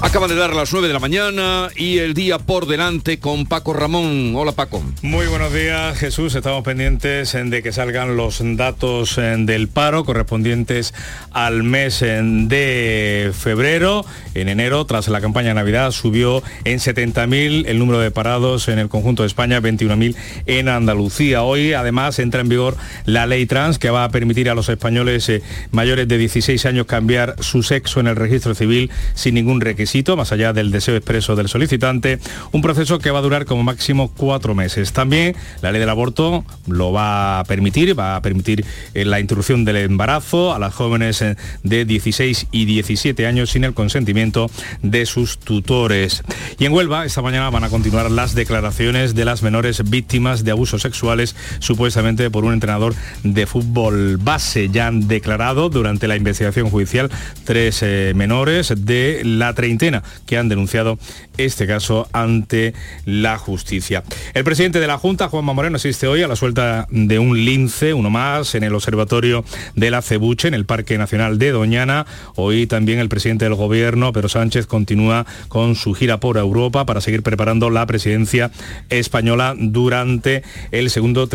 Acaba de dar las 9 de la mañana y el día por delante con Paco Ramón. Hola Paco. Muy buenos días Jesús, estamos pendientes de que salgan los datos del paro correspondientes al mes de febrero. En enero, tras la campaña de Navidad, subió en 70.000 el número de parados en el conjunto de España, 21.000 en Andalucía. Hoy además entra en vigor la ley trans que va a permitir a los españoles eh, mayores de 16 años cambiar su sexo en el registro civil sin ningún requisito más allá del deseo expreso del solicitante, un proceso que va a durar como máximo cuatro meses. También la ley del aborto lo va a permitir, va a permitir eh, la interrupción del embarazo a las jóvenes eh, de 16 y 17 años sin el consentimiento de sus tutores. Y en Huelva, esta mañana van a continuar las declaraciones de las menores víctimas de abusos sexuales, supuestamente por un entrenador de fútbol base. Ya han declarado durante la investigación judicial tres eh, menores de la 30 que han denunciado este caso ante la justicia. El presidente de la Junta, Juanma Moreno, asiste hoy a la suelta de un lince, uno más, en el observatorio de la Cebuche, en el Parque Nacional de Doñana. Hoy también el presidente del Gobierno, Pedro Sánchez, continúa con su gira por Europa para seguir preparando la presidencia española durante el segundo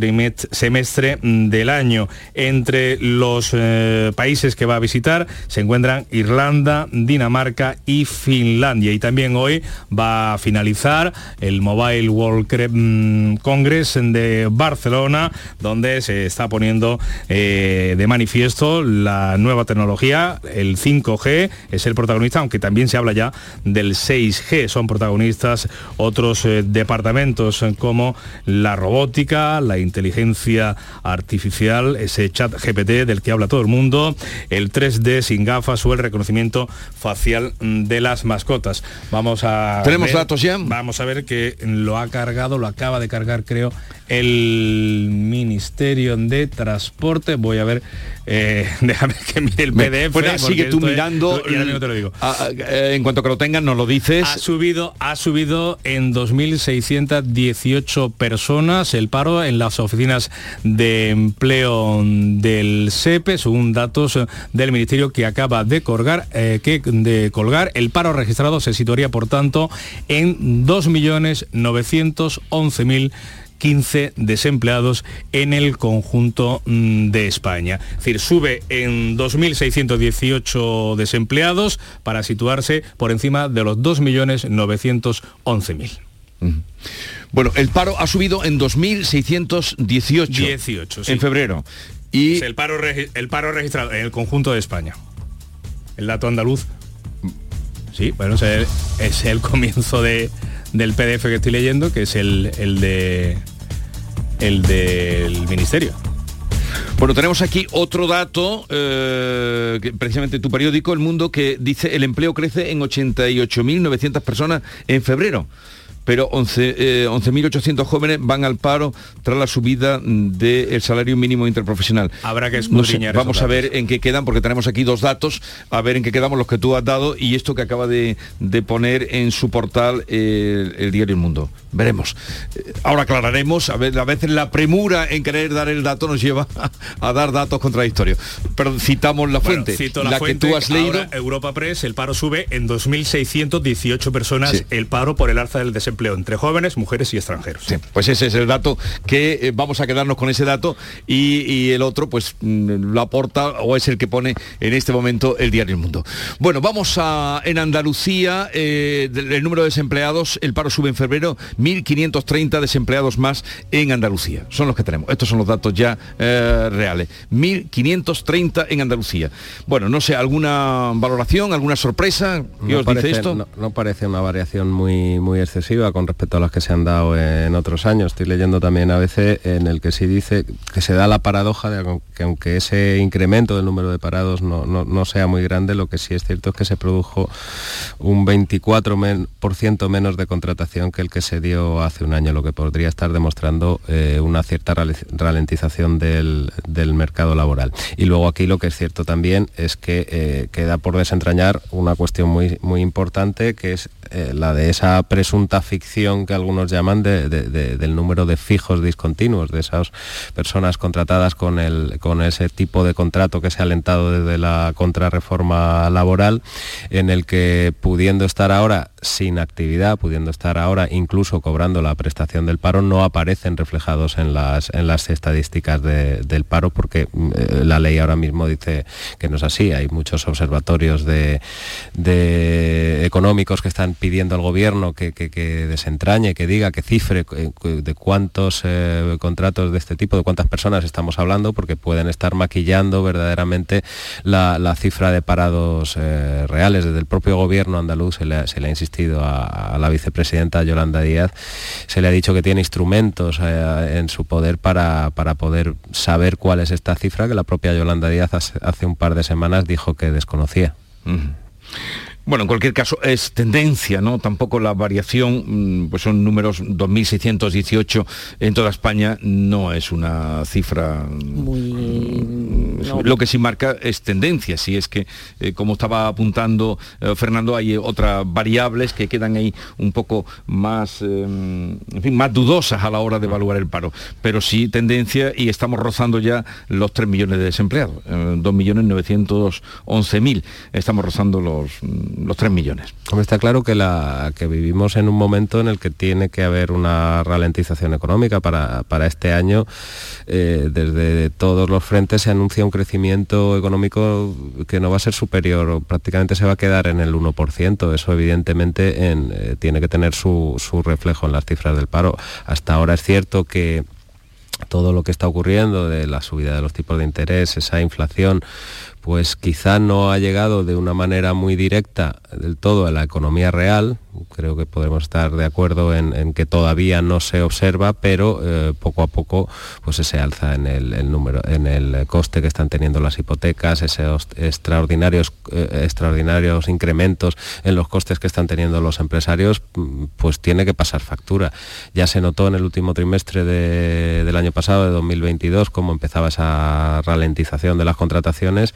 semestre del año. Entre los eh, países que va a visitar se encuentran Irlanda, Dinamarca y Finlandia Finlandia. Y también hoy va a finalizar el Mobile World mm, Congress de Barcelona, donde se está poniendo eh, de manifiesto la nueva tecnología, el 5G es el protagonista, aunque también se habla ya del 6G. Son protagonistas otros eh, departamentos como la robótica, la inteligencia artificial, ese chat GPT del que habla todo el mundo, el 3D sin gafas o el reconocimiento facial de las mascotas. Vamos a... ¿Tenemos datos ya? Vamos a ver que lo ha cargado, lo acaba de cargar creo el Ministerio de Transporte. Voy a ver, eh, déjame que mire el PDF. Bueno, sigue tú mirando. te lo digo. Eh, en cuanto que lo tengan, nos lo dices. Ha subido, ha subido en 2.618 personas el paro en las oficinas de empleo del SEPE, según datos del Ministerio que acaba de colgar, eh, que, de colgar. El paro registrado se situaría, por tanto, en 2.911.000 15 desempleados en el conjunto mm, de España. Es decir, sube en 2.618 desempleados para situarse por encima de los 2.911.000. Bueno, el paro ha subido en 2.618 18, en febrero. Y el paro, el paro registrado en el conjunto de España. El dato andaluz. Sí, bueno, es el, comienzo de, del PDF que estoy leyendo, que es el, el de el del Ministerio. Bueno, tenemos aquí otro dato, eh, precisamente tu periódico, El Mundo, que dice el empleo crece en 88.900 personas en febrero pero 11.800 eh, jóvenes van al paro tras la subida del salario mínimo interprofesional. Habrá que Vamos a ver en qué quedan, porque tenemos aquí dos datos, a ver en qué quedamos los que tú has dado y esto que acaba de, poner en su portal eh, el diario El Mundo. Veremos. Eh, ahora aclararemos, a, ver, a veces la premura en querer dar el dato nos lleva a, dar datos contradictorios. Pero citamos la fuente, la, que tú has leído. Europa Press, el paro sube en 2.618 personas, el paro por el alza del desempleo empleo entre jóvenes, mujeres y extranjeros. pues ese es el dato que eh, vamos a quedarnos con ese dato y, el otro pues mm, lo aporta o es el que pone en este momento el diario El Mundo. Bueno, vamos a en Andalucía, eh, el número de desempleados, el paro sube en febrero, 1.530 desempleados más en Andalucía. Son los que tenemos. Estos son los datos ya eh, reales. 1.530 en Andalucía. Bueno, no sé, ¿alguna valoración, alguna sorpresa? ¿Qué os dice esto? No, no, parece una variación muy, muy excesiva con respecto a las que se han dado en otros años. Estoy leyendo también a veces en el que sí dice que se da la paradoja de que aunque ese incremento del número de parados no, sea muy grande, lo que sí es cierto es que se produjo un 24% menos de contratación que el que se dio hace un año, lo que podría estar demostrando eh, una cierta ralentización del, mercado laboral. Y luego aquí lo que es cierto también es que eh, queda por desentrañar una cuestión muy, muy importante que es la de esa presunta ficción que algunos llaman del número de fijos discontinuos, de esas personas contratadas con, el, con ese tipo de contrato que se ha alentado desde la contrarreforma laboral, en el que pudiendo estar ahora sin actividad, pudiendo estar ahora incluso cobrando la prestación del paro, no aparecen reflejados en las, en las estadísticas del paro, porque eh, la ley ahora mismo dice que no es así. Hay muchos observatorios de, económicos que están pidiendo al gobierno que, desentrañe, que diga, que cifre eh, de cuántos eh, contratos de este tipo, de cuántas personas estamos hablando, porque pueden estar maquillando verdaderamente la, cifra de parados reales. Desde el propio gobierno andaluz se le, ha insistido a, la vicepresidenta Yolanda Díaz, se le ha dicho que tiene instrumentos en su poder para, para poder saber cuál es esta cifra que la propia Yolanda Díaz hace, un par de semanas dijo que desconocía. Bueno, en cualquier caso es tendencia, ¿no? Tampoco la variación, mm, pues son números 2.618 en toda España, no es una cifra... Muy... Mm, lo que sí marca es tendencia, si es que, eh, como estaba apuntando eh, Fernando, hay otras variables que quedan ahí un poco más, eh, en fin, más dudosas a la hora de evaluar el paro. Pero sí tendencia y estamos rozando ya los 3 millones de desempleados, 2.911.000. Estamos rozando los los 3 millones. Como está claro que, la, que vivimos en un momento en el que tiene que haber una ralentización económica para, este año. Eh, desde todos los frentes se anuncia un crecimiento económico que no va a ser superior, prácticamente se va a quedar en el 1%. Eso evidentemente eh, tiene que tener su, su reflejo en las cifras del paro. Hasta ahora es cierto que todo lo que está ocurriendo de la subida de los tipos de interés, esa inflación, pues quizá no ha llegado de una manera muy directa del todo a la economía real, creo que podemos estar de acuerdo en, que todavía no se observa, pero eh, poco a poco pues se alza en el, número, en el coste que están teniendo las hipotecas, esos extraordinarios, eh, extraordinarios incrementos en los costes que están teniendo los empresarios, mm, pues tiene que pasar factura. Ya se notó en el último trimestre del año pasado, de 2022, cómo empezaba esa ralentización de las contrataciones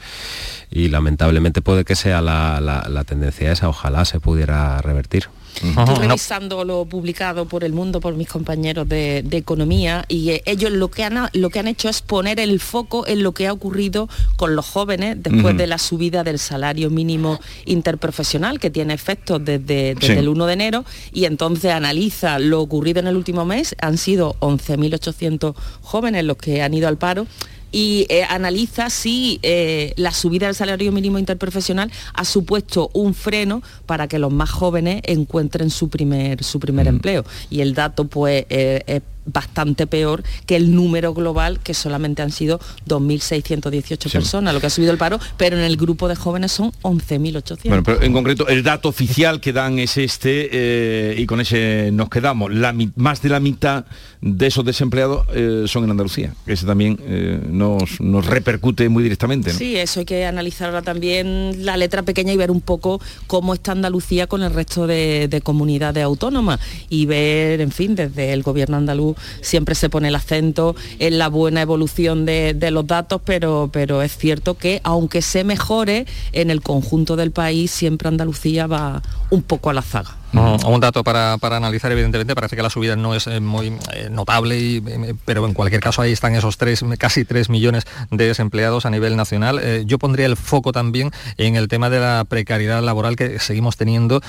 y lamentablemente puede que sea la, tendencia esa, ojalá se pudiera revertir. Estoy revisando lo publicado por el mundo, por mis compañeros de, economía, y eh, ellos lo que, han, lo que han hecho es poner el foco en lo que ha ocurrido con los jóvenes después de la subida del salario mínimo interprofesional, que tiene efectos desde, el 1 de enero, y entonces analiza lo ocurrido en el último mes. Han sido 11.800 jóvenes los que han ido al paro y eh, analiza si eh, la subida del salario mínimo interprofesional ha supuesto un freno para que los más jóvenes encuentren su primer, su primer mm. empleo. Y el dato pues eh, es bastante peor que el número global, que solamente han sido 2.618 personas, lo que ha subido el paro, pero en el grupo de jóvenes son 11.800. Bueno, pero en concreto el dato oficial que dan es este eh, y con ese nos quedamos. La, más de la mitad de esos desempleados eh, son en Andalucía. Ese también eh, nos, nos, repercute muy directamente. Sí, eso hay que analizar ahora también la letra pequeña y ver un poco cómo está Andalucía con el resto de, de comunidades autónomas y ver, en fin, desde el gobierno andaluz siempre se pone el acento en la buena evolución de, los datos, pero, pero es cierto que aunque se mejore, en el conjunto del país siempre Andalucía va un poco a la zaga. Un dato para, analizar, evidentemente, parece que la subida no es eh, muy eh, notable, eh, pero en cualquier caso ahí están esos tres, casi 3 millones de desempleados a nivel nacional. yo pondría el foco también en el tema de la precariedad laboral que seguimos teniendo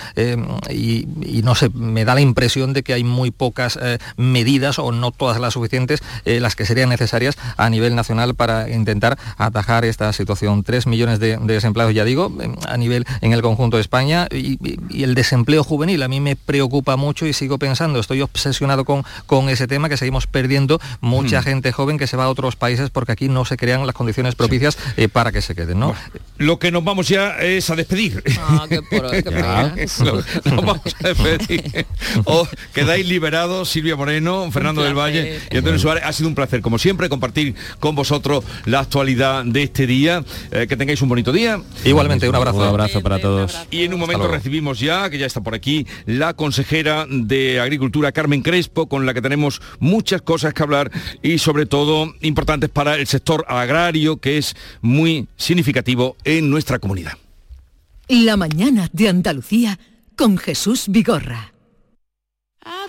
y, no sé, me da la impresión de que hay muy pocas medidas o no todas las suficientes las que serían necesarias a nivel nacional para intentar atajar esta situación. 3 millones de, desempleados, ya digo, a nivel en el conjunto de España y el desempleo juvenil a mí me preocupa mucho y sigo pensando, estoy obsesionado con, con ese tema, que seguimos perdiendo mucha hmm. gente joven que se va a otros países porque aquí no se crean las condiciones propicias eh, para que se queden. ¿no? lo que nos vamos ya es a despedir. Ah, qué vamos a despedir. quedáis liberados, Silvia Moreno, Fernando del Valle y Antonio Suárez. Ha sido un placer, como siempre, compartir con vosotros la actualidad de este día. Eh, que tengáis un bonito día. Igualmente, un abrazo. Un abrazo para todos. Y en un momento recibimos ya, que ya está por aquí, la consejera de Agricultura, Carmen Crespo, con la que tenemos muchas cosas que hablar y sobre todo importantes para el sector agrario, que es muy significativo en nuestra comunidad. La mañana de Andalucía con Jesús Vigorra.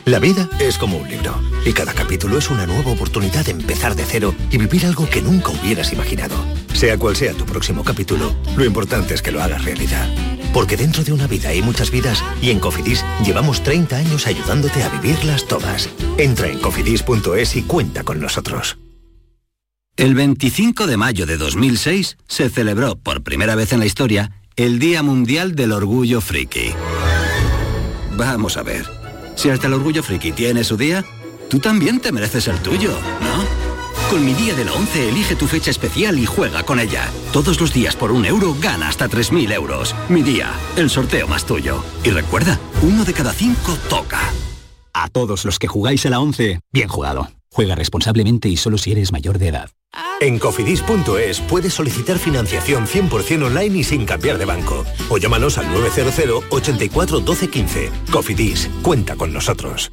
La vida es como un libro y cada capítulo es una nueva oportunidad de empezar de cero y vivir algo que nunca hubieras imaginado. Sea cual sea tu próximo capítulo, lo importante es que lo hagas realidad. Porque dentro de una vida hay muchas vidas y en Cofidis llevamos 30 años ayudándote a vivirlas todas. Entra en cofidis.es y cuenta con nosotros. El 25 de mayo de 2006 se celebró por primera vez en la historia el Día Mundial del Orgullo Friki. Vamos a ver. Si hasta el orgullo friki tiene su día, tú también te mereces el tuyo, ¿no? Con mi día de la 11 elige tu fecha especial y juega con ella. Todos los días por un euro gana hasta 3.000 euros. Mi día, el sorteo más tuyo. Y recuerda, uno de cada cinco toca. A todos los que jugáis a la 11, bien jugado. Juega responsablemente y solo si eres mayor de edad. En cofidis.es puedes solicitar financiación 100% online y sin cambiar de banco. O llámanos al 900 84 12 15. Cofidis, cuenta con nosotros.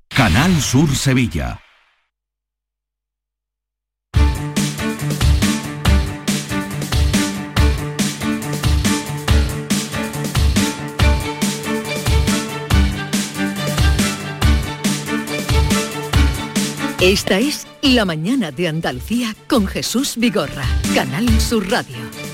Canal Sur Sevilla. Esta es La Mañana de Andalucía con Jesús Vigorra, Canal Sur Radio.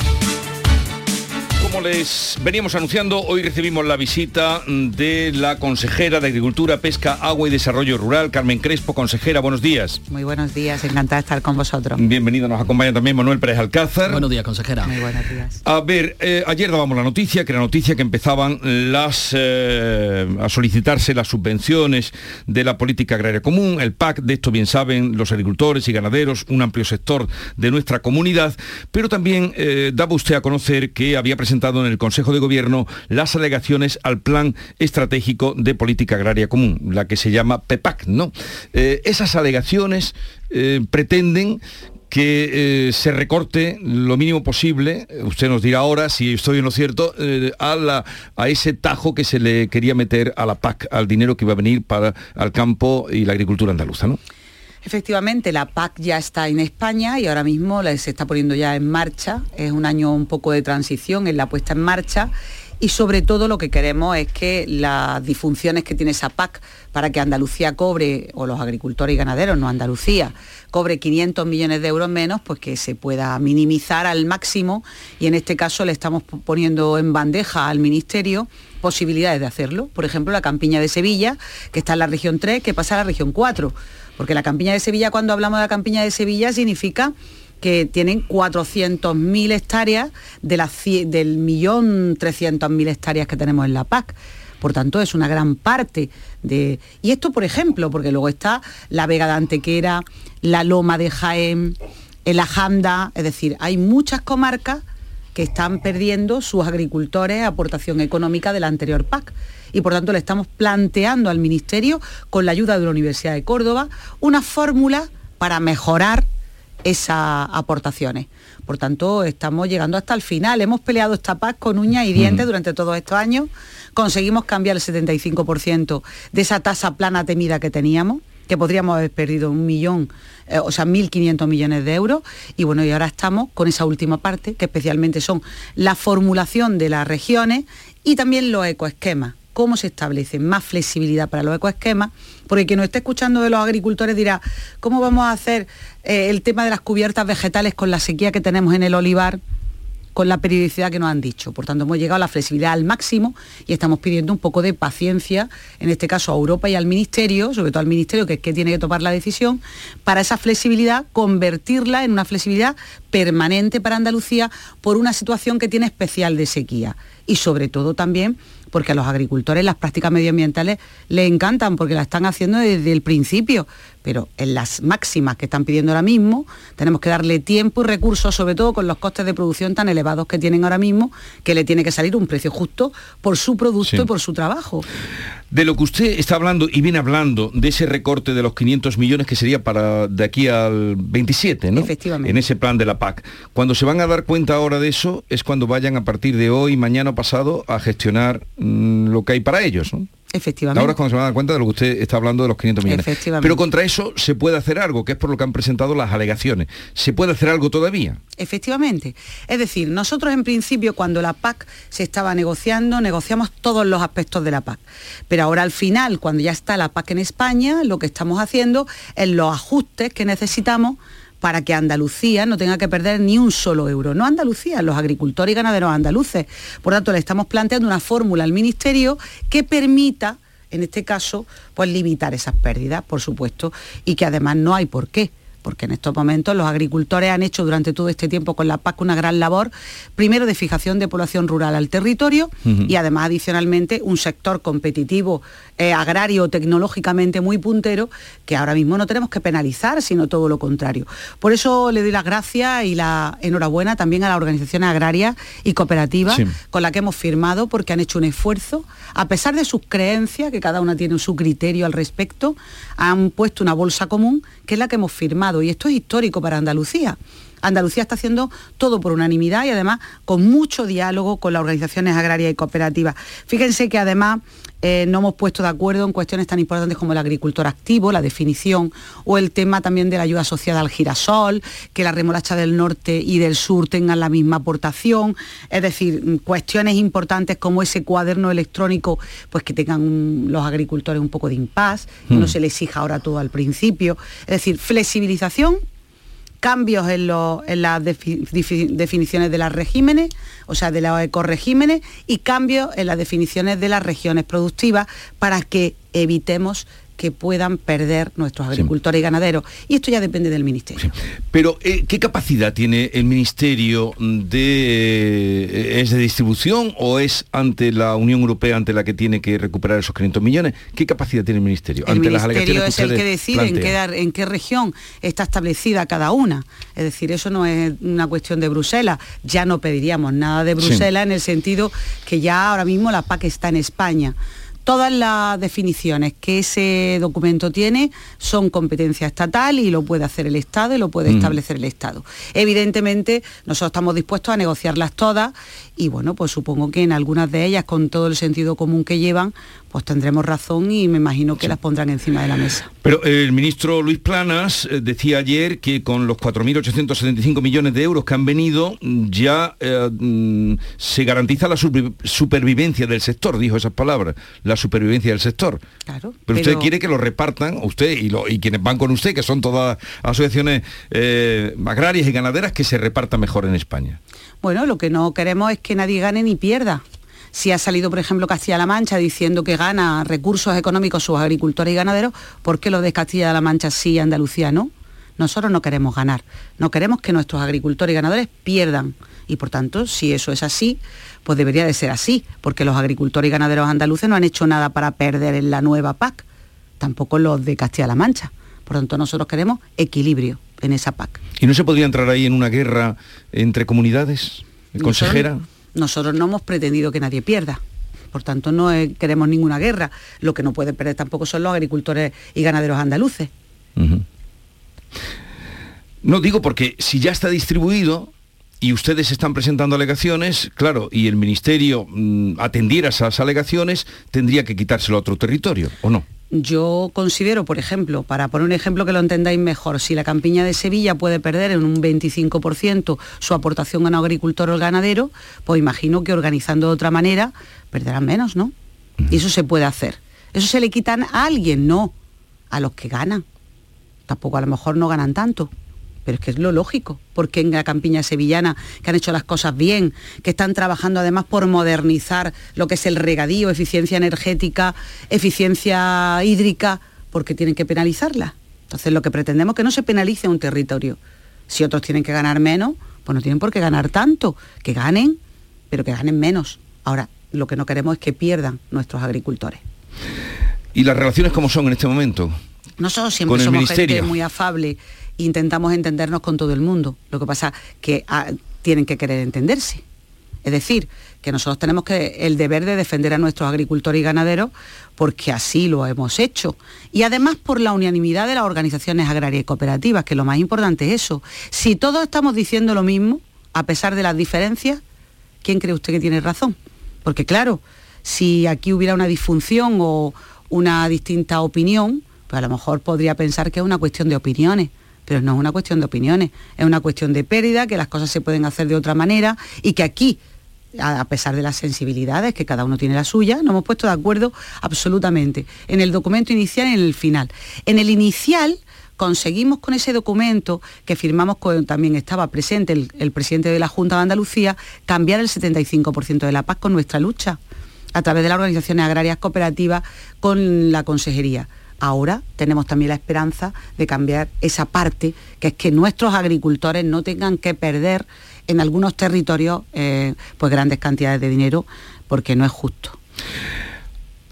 Como les veníamos anunciando, hoy recibimos la visita de la consejera de Agricultura, Pesca, Agua y Desarrollo Rural, Carmen Crespo. Consejera, buenos días. Muy buenos días, encantada de estar con vosotros. Bienvenido, nos acompaña también Manuel Pérez Alcázar. Buenos días, consejera. Muy buenos días. A ver, eh, ayer dábamos la noticia, que era noticia que empezaban las eh, a solicitarse las subvenciones de la política agraria común, el PAC, de esto bien saben los agricultores y ganaderos, un amplio sector de nuestra comunidad, pero también eh, daba usted a conocer que había presentado en el Consejo de Gobierno las alegaciones al Plan Estratégico de Política Agraria Común, la que se llama PEPAC, ¿no? Eh, esas alegaciones eh, pretenden que eh, se recorte lo mínimo posible, usted nos dirá ahora si estoy en lo cierto, a, la, a ese tajo que se le quería meter a la PAC, al dinero que iba a venir para el campo y la agricultura andaluza, ¿no? Efectivamente, la PAC ya está en España y ahora mismo se está poniendo ya en marcha. Es un año un poco de transición en la puesta en marcha y sobre todo lo que queremos es que las disfunciones que tiene esa PAC para que Andalucía cobre, o los agricultores y ganaderos, no Andalucía, cobre 500 millones de euros menos, pues que se pueda minimizar al máximo y en este caso le estamos poniendo en bandeja al Ministerio posibilidades de hacerlo. Por ejemplo, la campiña de Sevilla, que está en la región 3, que pasa a la región 4 porque la campiña de Sevilla, cuando hablamos de la campiña de Sevilla, significa que tienen 400.000 hectáreas de del millón 300.000 hectáreas que tenemos en la PAC. Por tanto, es una gran parte de... Y esto, por ejemplo, porque luego está la Vega de Antequera, la Loma de Jaén, el Ajanda, es decir, hay muchas comarcas que están perdiendo sus agricultores aportación económica de la anterior PAC y por tanto le estamos planteando al Ministerio, con la ayuda de la Universidad de Córdoba, una fórmula para mejorar esas aportaciones. Por tanto, estamos llegando hasta el final. Hemos peleado esta paz con uñas y dientes mm. durante todos estos años. Conseguimos cambiar el 75% de esa tasa plana temida que teníamos que podríamos haber perdido un millón, eh, o sea, 1.500 millones de euros. Y bueno, y ahora estamos con esa última parte, que especialmente son la formulación de las regiones y también los ecoesquemas cómo se establece más flexibilidad para los ecoesquemas, porque quien nos esté escuchando de los agricultores dirá, ¿cómo vamos a hacer eh, el tema de las cubiertas vegetales con la sequía que tenemos en el olivar? Con la periodicidad que nos han dicho. Por tanto, hemos llegado a la flexibilidad al máximo y estamos pidiendo un poco de paciencia, en este caso a Europa y al Ministerio, sobre todo al Ministerio, que es que tiene que tomar la decisión, para esa flexibilidad convertirla en una flexibilidad permanente para Andalucía por una situación que tiene especial de sequía. Y sobre todo también porque a los agricultores las prácticas medioambientales les encantan porque la están haciendo desde el principio, pero en las máximas que están pidiendo ahora mismo tenemos que darle tiempo y recursos, sobre todo con los costes de producción tan elevados que tienen ahora mismo, que le tiene que salir un precio justo por su producto y por su trabajo. De lo que usted está hablando y viene hablando de ese recorte de los 500 millones que sería para de aquí al 27, ¿no? Efectivamente. En ese plan de la PAC. Cuando se van a dar cuenta ahora de eso es cuando vayan a partir de hoy, mañana pasado a gestionar mm, lo que hay para ellos, ¿no? Efectivamente. Ahora es cuando se van a dar cuenta de lo que usted está hablando de los 500 millones. Efectivamente. Pero contra eso se puede hacer algo, que es por lo que han presentado las alegaciones. ¿Se puede hacer algo todavía? Efectivamente. Es decir, nosotros en principio cuando la PAC se estaba negociando, negociamos todos los aspectos de la PAC. Pero ahora al final, cuando ya está la PAC en España, lo que estamos haciendo es los ajustes que necesitamos para que Andalucía no tenga que perder ni un solo euro. No Andalucía, los agricultores y ganaderos andaluces. Por tanto, le estamos planteando una fórmula al Ministerio que permita, en este caso, pues limitar esas pérdidas, por supuesto, y que además no hay por qué porque en estos momentos los agricultores han hecho durante todo este tiempo con la PAC una gran labor, primero de fijación de población rural al territorio y además adicionalmente un sector competitivo, eh, agrario, tecnológicamente muy puntero, que ahora mismo no tenemos que penalizar, sino todo lo contrario. Por eso le doy las gracias y la enhorabuena también a las organizaciones agrarias y cooperativas Sí. con las que hemos firmado porque han hecho un esfuerzo, a pesar de sus creencias, que cada una tiene su criterio al respecto, han puesto una bolsa común, que es la que hemos firmado, y esto es histórico para Andalucía. Andalucía está haciendo todo por unanimidad y además con mucho diálogo con las organizaciones agrarias y cooperativas. Fíjense que además eh, no hemos puesto de acuerdo en cuestiones tan importantes como el agricultor activo, la definición, o el tema también de la ayuda asociada al girasol, que la remolacha del norte y del sur tengan la misma aportación, es decir, mm, cuestiones importantes como ese cuaderno electrónico, pues que tengan mm, los agricultores un poco de impas, que no Mm. se les exija ahora todo al principio, es decir, flexibilización cambios en, en las definiciones de los regímenes, o sea, de los ecoregímenes, y cambios en las definiciones de las regiones productivas para que evitemos que puedan perder nuestros agricultores y ganaderos. Y esto ya depende del Ministerio. Pero, eh, ¿qué capacidad tiene el Ministerio de... eh, ¿Es de distribución o es ante la Unión Europea ante la que tiene que recuperar esos 500 millones? ¿Qué capacidad tiene el Ministerio? El ante las Ministerio alegaciones es el que decide en qué, en región está establecida cada una. Es decir, eso no es una cuestión de Bruselas. Ya no pediríamos nada de Sí. Bruselas en el sentido que ya ahora mismo la PAC está en España. Todas las definiciones que ese documento tiene son competencia estatal y lo puede hacer el Estado y lo puede Mm. establecer el Estado. Evidentemente, nosotros estamos dispuestos a negociarlas todas y bueno, pues supongo que en algunas de ellas, con todo el sentido común que llevan, pues tendremos razón y me imagino que las pondrán encima de la mesa. Pero el ministro Luis Planas eh, decía ayer que con los 4.875 millones de euros que han venido ya eh, mm, se garantiza la supervi- supervivencia del sector, dijo esas palabras, la supervivencia del sector. Claro. Pero, usted quiere que lo repartan, usted y, lo- y quienes van con usted, que son todas asociaciones eh, agrarias y ganaderas, que se reparta mejor en España. Bueno, lo que no queremos es que nadie gane ni pierda. Si ha salido, por ejemplo, Castilla-La Mancha diciendo que gana recursos económicos sus agricultores y ganaderos, ¿por qué los de Castilla-La Mancha sí y Andalucía no? Nosotros no queremos ganar, no queremos que nuestros agricultores y ganadores pierdan. Y por tanto, si eso es así, pues debería de ser así, porque los agricultores y ganaderos andaluces no han hecho nada para perder en la nueva PAC, tampoco los de Castilla-La Mancha. Por tanto, nosotros queremos equilibrio en esa PAC. ¿Y no se podría entrar ahí en una guerra entre comunidades? Consejera. Nosotros, nosotros no hemos pretendido que nadie pierda. Por tanto, no queremos ninguna guerra. Lo que no pueden perder tampoco son los agricultores y ganaderos andaluces. No digo porque si ya está distribuido y ustedes están presentando alegaciones, claro, y el ministerio mm, atendiera esas alegaciones, tendría que quitárselo a otro territorio, ¿o no? Yo considero, por ejemplo, para poner un ejemplo que lo entendáis mejor, si la campiña de Sevilla puede perder en un 25% su aportación a un agricultor o ganadero, pues imagino que organizando de otra manera perderán menos, ¿no? Y eso se puede hacer. Eso se le quitan a alguien, no a los que ganan. Tampoco a lo mejor no ganan tanto. Pero es que es lo lógico, porque en la campiña sevillana, que han hecho las cosas bien, que están trabajando además por modernizar lo que es el regadío, eficiencia energética, eficiencia hídrica, porque tienen que penalizarla. Entonces lo que pretendemos es que no se penalice un territorio. Si otros tienen que ganar menos, pues no tienen por qué ganar tanto, que ganen, pero que ganen menos. Ahora, lo que no queremos es que pierdan nuestros agricultores. ¿Y las relaciones cómo son en este momento? Nosotros siempre somos gente muy afable intentamos entendernos con todo el mundo. Lo que pasa que ah, tienen que querer entenderse. Es decir, que nosotros tenemos que, el deber de defender a nuestros agricultores y ganaderos porque así lo hemos hecho. Y además por la unanimidad de las organizaciones agrarias y cooperativas, que lo más importante es eso. Si todos estamos diciendo lo mismo, a pesar de las diferencias, ¿quién cree usted que tiene razón? Porque claro, si aquí hubiera una disfunción o una distinta opinión, pues a lo mejor podría pensar que es una cuestión de opiniones pero no es una cuestión de opiniones, es una cuestión de pérdida, que las cosas se pueden hacer de otra manera y que aquí a pesar de las sensibilidades, que cada uno tiene la suya, nos hemos puesto de acuerdo absolutamente en el documento inicial y en el final. En el inicial conseguimos con ese documento que firmamos con, también estaba presente el, el presidente de la Junta de Andalucía, cambiar el 75% de la paz con nuestra lucha a través de las organizaciones agrarias cooperativas con la consejería ahora tenemos también la esperanza de cambiar esa parte, que es que nuestros agricultores no tengan que perder en algunos territorios eh, pues grandes cantidades de dinero, porque no es justo.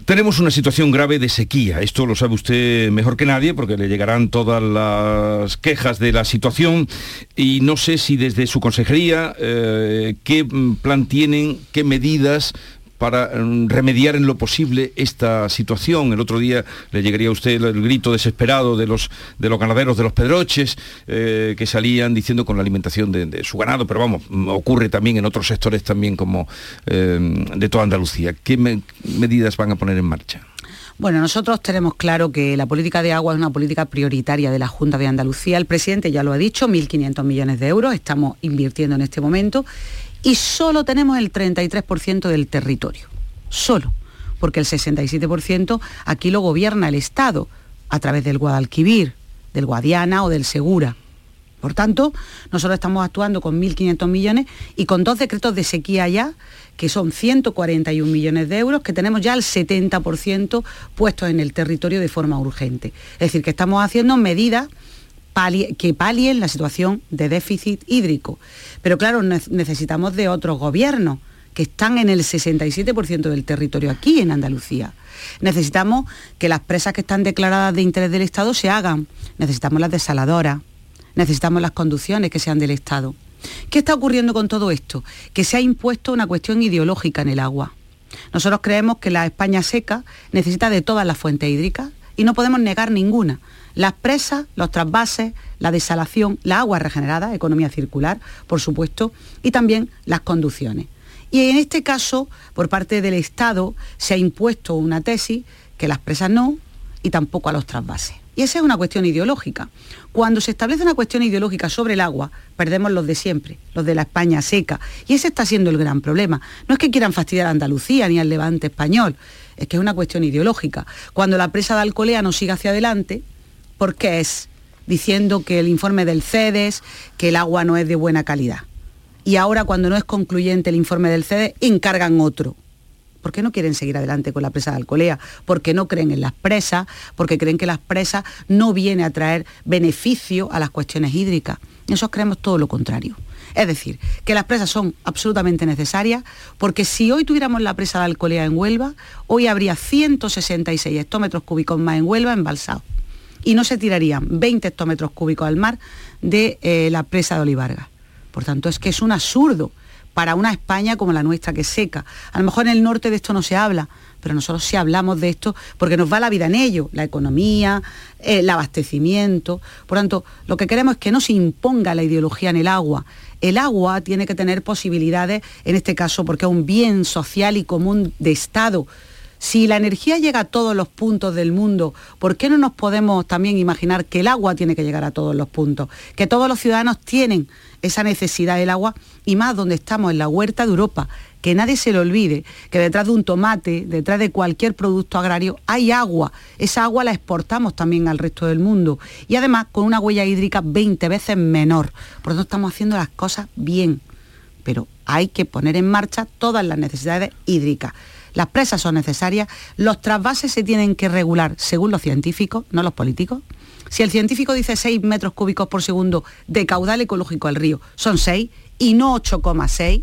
Tenemos una situación grave de sequía, esto lo sabe usted mejor que nadie porque le llegarán todas las quejas de la situación y no sé si desde su consejería eh, qué plan tienen, qué medidas para mm, remediar en lo posible esta situación. El otro día le llegaría a usted el, grito desesperado de los, de los ganaderos de los pedroches eh, que salían diciendo con la alimentación de, su ganado, pero vamos, mm, ocurre también en otros sectores también como eh, de toda Andalucía. ¿Qué medidas van a poner en marcha? Bueno, nosotros tenemos claro que la política de agua es una política prioritaria de la Junta de Andalucía. El presidente ya lo ha dicho, 1.500 millones de euros estamos invirtiendo en este momento y solo tenemos el 33% del territorio. Solo. Porque el 67% aquí lo gobierna el Estado a través del Guadalquivir, del Guadiana o del Segura. Por tanto, nosotros estamos actuando con 1.500 millones y con dos decretos de sequía ya, que son 141 millones de euros, que tenemos ya el 70% puestos en el territorio de forma urgente. Es decir, que estamos haciendo medidas que palien la situación de déficit hídrico. Pero claro, necesitamos de otros gobiernos que están en el 67% del territorio aquí en Andalucía. Necesitamos que las presas que están declaradas de interés del Estado se hagan. Necesitamos las desaladoras. Necesitamos las conducciones que sean del Estado. ¿Qué está ocurriendo con todo esto? Que se ha impuesto una cuestión ideológica en el agua. Nosotros creemos que la España seca necesita de todas las fuentes hídricas y no podemos negar ninguna. Las presas, los trasvases, la desalación, la agua regenerada, economía circular, por supuesto, y también las conducciones. Y en este caso, por parte del Estado, se ha impuesto una tesis que las presas no y tampoco a los trasvases. Y esa es una cuestión ideológica. Cuando se establece una cuestión ideológica sobre el agua, perdemos los de siempre, los de la España seca. Y ese está siendo el gran problema. No es que quieran fastidiar a Andalucía ni al levante español, es que es una cuestión ideológica. Cuando la presa de Alcolea no sigue hacia adelante, ¿Por qué es? Diciendo que el informe del CEDES, que el agua no es de buena calidad. Y ahora cuando no es concluyente el informe del CEDES, encargan otro. ¿Por qué no quieren seguir adelante con la presa de Alcolea? Porque no creen en las presas, porque creen que las presas no viene a traer beneficio a las cuestiones hídricas. Nosotros creemos todo lo contrario. Es decir, que las presas son absolutamente necesarias porque si hoy tuviéramos la presa de Alcolea en Huelva, hoy habría 166 hectómetros cúbicos más en Huelva embalsados y no se tirarían 20 hectómetros cúbicos al mar de eh, la presa de Olivarga. Por tanto, es que es un absurdo para una España como la nuestra que seca. A lo mejor en el norte de esto no se habla, pero nosotros sí hablamos de esto porque nos va la vida en ello, la economía, eh, el abastecimiento. Por tanto, lo que queremos es que no se imponga la ideología en el agua. El agua tiene que tener posibilidades, en este caso, porque es un bien social y común de Estado si la energía llega a todos los puntos del mundo, ¿por qué no nos podemos también imaginar que el agua tiene que llegar a todos los puntos? Que todos los ciudadanos tienen esa necesidad del agua y más donde estamos, en la huerta de Europa, que nadie se le olvide que detrás de un tomate, detrás de cualquier producto agrario, hay agua. Esa agua la exportamos también al resto del mundo. Y además con una huella hídrica 20 veces menor. Por eso estamos haciendo las cosas bien. Pero hay que poner en marcha todas las necesidades hídricas. Las presas son necesarias, los trasvases se tienen que regular según los científicos, no los políticos. Si el científico dice 6 metros cúbicos por segundo de caudal ecológico al río, son 6 y no 8,6,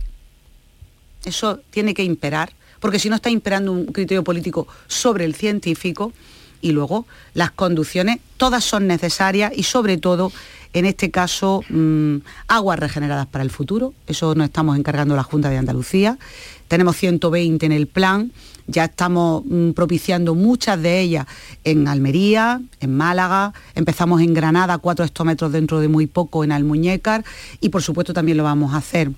eso tiene que imperar, porque si no está imperando un criterio político sobre el científico, y luego las conducciones, todas son necesarias y sobre todo, en este caso, mm, aguas regeneradas para el futuro, eso nos estamos encargando la Junta de Andalucía, tenemos 120 en el plan, ya estamos mm, propiciando muchas de ellas en Almería, en Málaga, empezamos en Granada, cuatro hectómetros dentro de muy poco en Almuñécar. Y por supuesto también lo vamos a hacer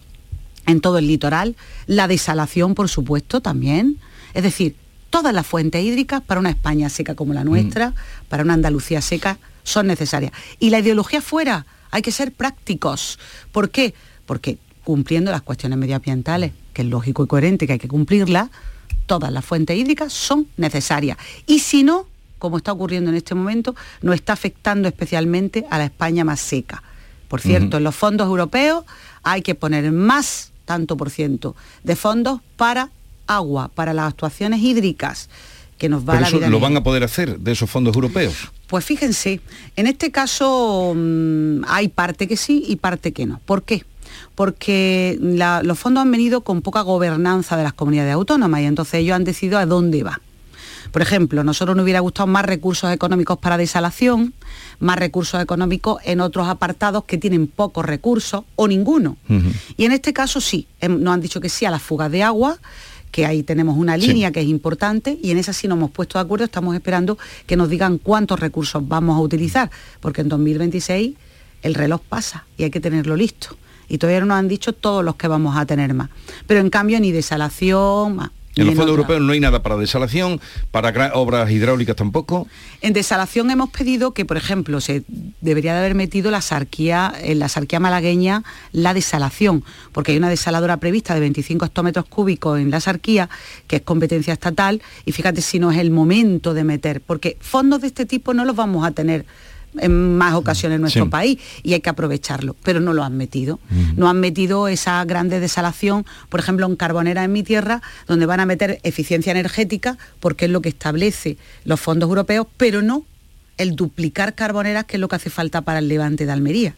en todo el litoral, la desalación por supuesto también, es decir, todas las fuentes hídricas para una España seca como la nuestra, mm. para una Andalucía seca, son necesarias. Y la ideología fuera, hay que ser prácticos. ¿Por qué? Porque cumpliendo las cuestiones medioambientales, que es lógico y coherente que hay que cumplirlas, todas las fuentes hídricas son necesarias. Y si no, como está ocurriendo en este momento, nos está afectando especialmente a la España más seca. Por cierto, en los fondos europeos hay que poner más tanto por ciento de fondos para agua para las actuaciones hídricas que nos va a eso lo van a poder hacer de esos fondos europeos. Pues fíjense, en este caso mm, hay parte que sí y parte que no. ¿Por qué? Porque los fondos han venido con poca gobernanza de las comunidades autónomas y entonces ellos han decidido a dónde va. Por ejemplo, nosotros nos hubiera gustado más recursos económicos para desalación, más recursos económicos en otros apartados que tienen pocos recursos o ninguno. Y en este caso sí, em, nos han dicho que sí a las fugas de agua, que ahí tenemos una línea que es importante y en esa sí nos hemos puesto de acuerdo, estamos esperando que nos digan cuántos recursos vamos a utilizar, porque en 2026 el reloj pasa y hay que tenerlo listo. Y todavía no nos han dicho todos los que vamos a tener más. Pero en cambio ni desalación, en los fondos europeos no hay nada para desalación, para obras hidráulicas tampoco. En desalación hemos pedido que, por ejemplo, se debería de haber metido la sarquía, en la sarquía malagueña la desalación, porque hay una desaladora prevista de 25 hectómetros cúbicos en la sarquía, que es competencia estatal, y fíjate si no es el momento de meter, porque fondos de este tipo no los vamos a tener en más ocasiones en nuestro país y hay que aprovecharlo, pero no lo han metido. No han metido esa grande desalación, por ejemplo, en Carbonera en mi tierra, donde van a meter eficiencia energética, porque es lo que establece los fondos europeos, pero no el duplicar carboneras, que es lo que hace falta para el levante de Almería.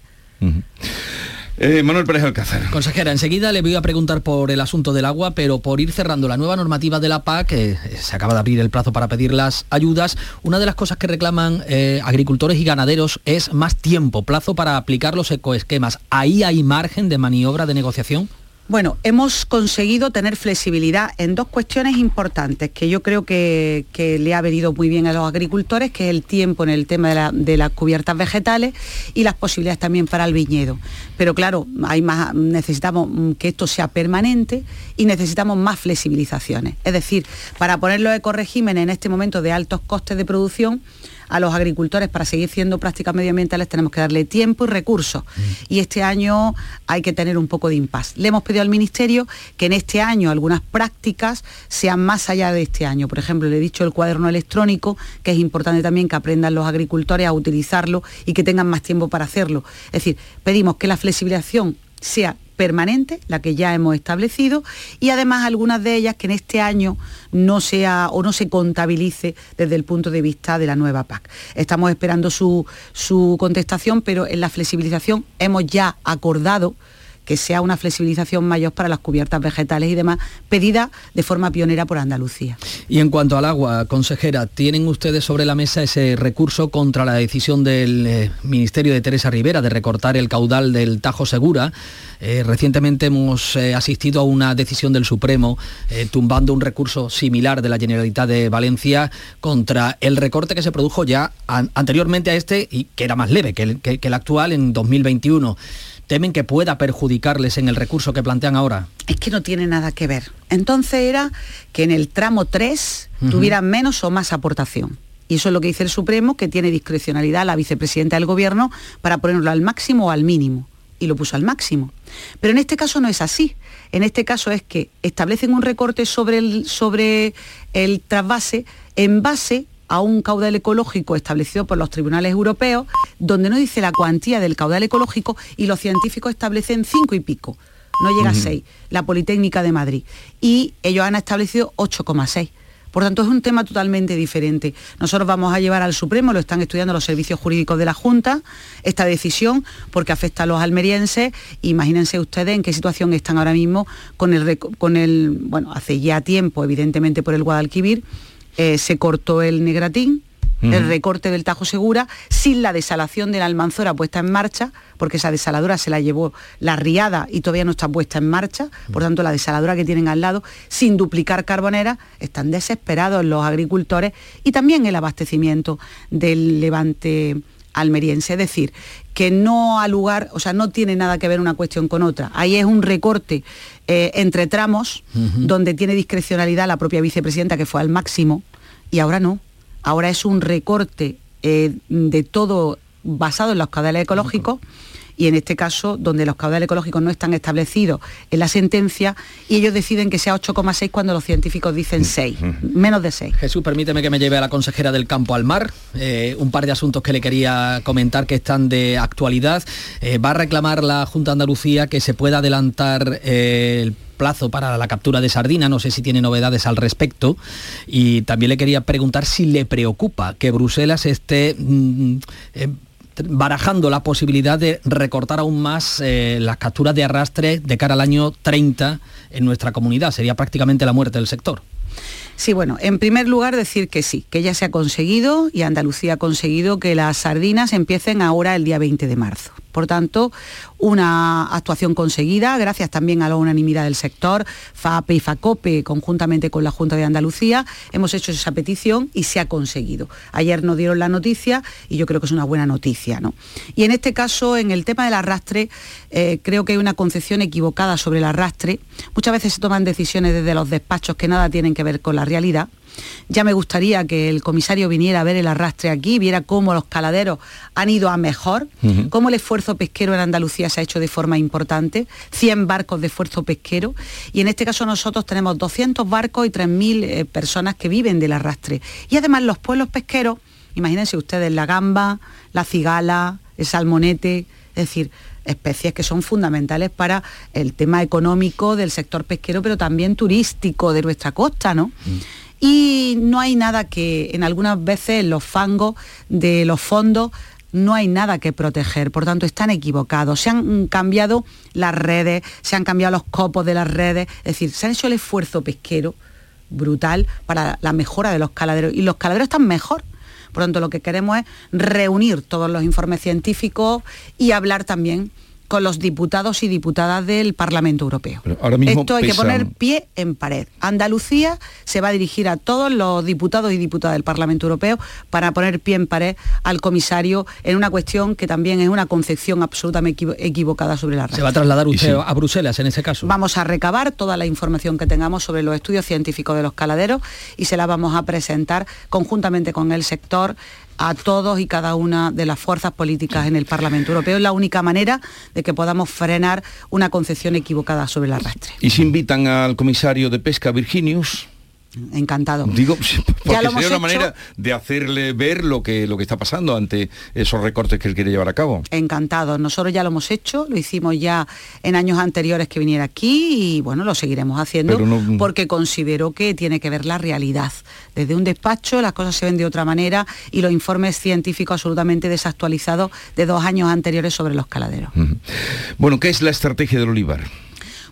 Eh, Manuel Pérez Alcázar. Consejera, enseguida le voy a preguntar por el asunto del agua, pero por ir cerrando la nueva normativa de la PAC, que se acaba de abrir el plazo para pedir las ayudas, una de las cosas que reclaman eh, agricultores y ganaderos es más tiempo, plazo para aplicar los ecoesquemas. ¿Ahí hay margen de maniobra de negociación? Bueno, hemos conseguido tener flexibilidad en dos cuestiones importantes que yo creo que, le ha venido muy bien a los agricultores, que es el tiempo en el tema de, las cubiertas vegetales y las posibilidades también para el viñedo. Pero claro, hay más, necesitamos que esto sea permanente y necesitamos más flexibilizaciones. Es decir, para poner los ecoregímenes en este momento de altos costes de producción, a los agricultores para seguir haciendo prácticas medioambientales tenemos que darle tiempo y recursos. Mm. Y este año hay que tener un poco de impas. Le hemos pedido al Ministerio que en este año algunas prácticas sean más allá de este año. Por ejemplo, le he dicho el cuaderno electrónico, que es importante también que aprendan los agricultores a utilizarlo y que tengan más tiempo para hacerlo. Es decir, pedimos que la flexibilización sea permanente, la que ya hemos establecido, y además algunas de ellas que en este año no sea o no se contabilice desde el punto de vista de la nueva PAC. Estamos esperando su, su contestación, pero en la flexibilización hemos ya acordado que sea una flexibilización mayor para las cubiertas vegetales y demás, pedida de forma pionera por Andalucía. Y en cuanto al agua, consejera, ¿tienen ustedes sobre la mesa ese recurso contra la decisión del eh, Ministerio de Teresa Rivera de recortar el caudal del Tajo Segura? Eh, recientemente hemos eh, asistido a una decisión del Supremo tumbando un recurso similar de la Generalitat de Valencia contra el recorte que se produjo ya anteriormente a este y que era más leve que el, que el actual en 2021 temen que pueda perjudicarles en el recurso que plantean ahora? Es que no tiene nada que ver. Entonces era que en el tramo 3 tuvieran menos o más aportación. Y eso es lo que dice el Supremo, que tiene discrecionalidad la vicepresidenta del Gobierno para ponerlo al máximo o al mínimo. Y lo puso al máximo. Pero en este caso no es así. en este caso es que establecen un recorte sobre el, sobre el trasvase en base a un caudal ecológico establecido por los tribunales europeos, donde no dice la cuantía del caudal ecológico y los científicos establecen cinco y pico, no llega a seis, la Politécnica de Madrid. Y ellos han establecido 8,6. Por tanto, es un tema totalmente diferente. Nosotros vamos a llevar al Supremo, lo están estudiando los servicios jurídicos de la Junta, esta decisión, porque afecta a los almerienses. Imagínense ustedes en qué situación están ahora mismo con el, con el bueno, hace ya tiempo, evidentemente por el Guadalquivir, eh, se cortó el Negratín, el recorte del Tajo Segura, sin la desalación de la Almanzora puesta en marcha, porque esa desaladora se la llevó la riada y todavía no está puesta en marcha, por tanto la desaladora que tienen al lado, sin duplicar carbonera, están desesperados los agricultores y también el abastecimiento del levante almeriense, es decir, que no ha lugar, o sea, no tiene nada que ver una cuestión con otra. Ahí es un recorte eh, entre tramos, donde tiene discrecionalidad la propia vicepresidenta, que fue al máximo, y ahora no. Ahora es un recorte eh, de todo basado en los caudales ecológicos y en este caso donde los caudales ecológicos no están establecidos en la sentencia y ellos deciden que sea 8,6 cuando los científicos dicen 6, menos de 6. Jesús, permíteme que me lleve a la consejera del campo al mar. Eh, un par de asuntos que le quería comentar que están de actualidad. Eh, va a reclamar la Junta de Andalucía que se pueda adelantar eh, el plazo para la captura de sardina, no sé si tiene novedades al respecto, y también le quería preguntar si le preocupa que Bruselas esté mm, barajando la posibilidad de recortar aún más eh, las capturas de arrastre de cara al año 30 en nuestra comunidad. Sería prácticamente la muerte del sector. Sí, bueno, en primer lugar decir que sí, que ya se ha conseguido y Andalucía ha conseguido que las sardinas empiecen ahora el día 20 de marzo. Por tanto, una actuación conseguida, gracias también a la unanimidad del sector, FAPE y FACOPE, conjuntamente con la Junta de Andalucía, hemos hecho esa petición y se ha conseguido. Ayer nos dieron la noticia y yo creo que es una buena noticia. ¿no? Y en este caso, en el tema del arrastre, eh, creo que hay una concepción equivocada sobre el arrastre. Muchas veces se toman decisiones desde los despachos que nada tienen que ver con la realidad ya me gustaría que el comisario viniera a ver el arrastre aquí, viera cómo los caladeros han ido a mejor, cómo el esfuerzo pesquero en Andalucía se ha hecho de forma importante, 100 barcos de esfuerzo pesquero, y en este caso nosotros tenemos 200 barcos y 3.000 eh, personas que viven del arrastre. Y además los pueblos pesqueros, imagínense ustedes la gamba, la cigala, el salmonete, es decir, especies que son fundamentales para el tema económico del sector pesquero, pero también turístico de nuestra costa, ¿no? Y no hay nada que, en algunas veces los fangos de los fondos no hay nada que proteger, por tanto están equivocados. Se han cambiado las redes, se han cambiado los copos de las redes, es decir, se ha hecho el esfuerzo pesquero brutal para la mejora de los caladeros y los caladeros están mejor. Por tanto, lo que queremos es reunir todos los informes científicos y hablar también con los diputados y diputadas del Parlamento Europeo. Esto hay que poner pie en pared. Andalucía se va a dirigir a todos los diputados y diputadas del Parlamento Europeo para poner pie en pared al comisario en una cuestión que también es una concepción absolutamente equivocada sobre la red. ¿Se va a trasladar usted a Bruselas en ese caso? Vamos a recabar toda la información que tengamos sobre los estudios científicos de los caladeros y se la vamos a presentar conjuntamente con el sector a todos y cada una de las fuerzas políticas en el Parlamento Europeo. Es la única manera de que podamos frenar una concepción equivocada sobre el arrastre. ¿Y si invitan al comisario de Pesca, Virginius? Encantado. Digo, porque sería una manera de hacerle ver lo que, lo que está pasando ante esos recortes que él quiere llevar a cabo. Encantado. Nosotros ya lo hemos hecho, lo hicimos ya en años anteriores que viniera aquí y bueno, lo seguiremos haciendo porque considero que tiene que ver la realidad. Desde un despacho las cosas se ven de otra manera y los informes científicos absolutamente desactualizados de dos años anteriores sobre los caladeros. Bueno, ¿qué es la estrategia del olivar?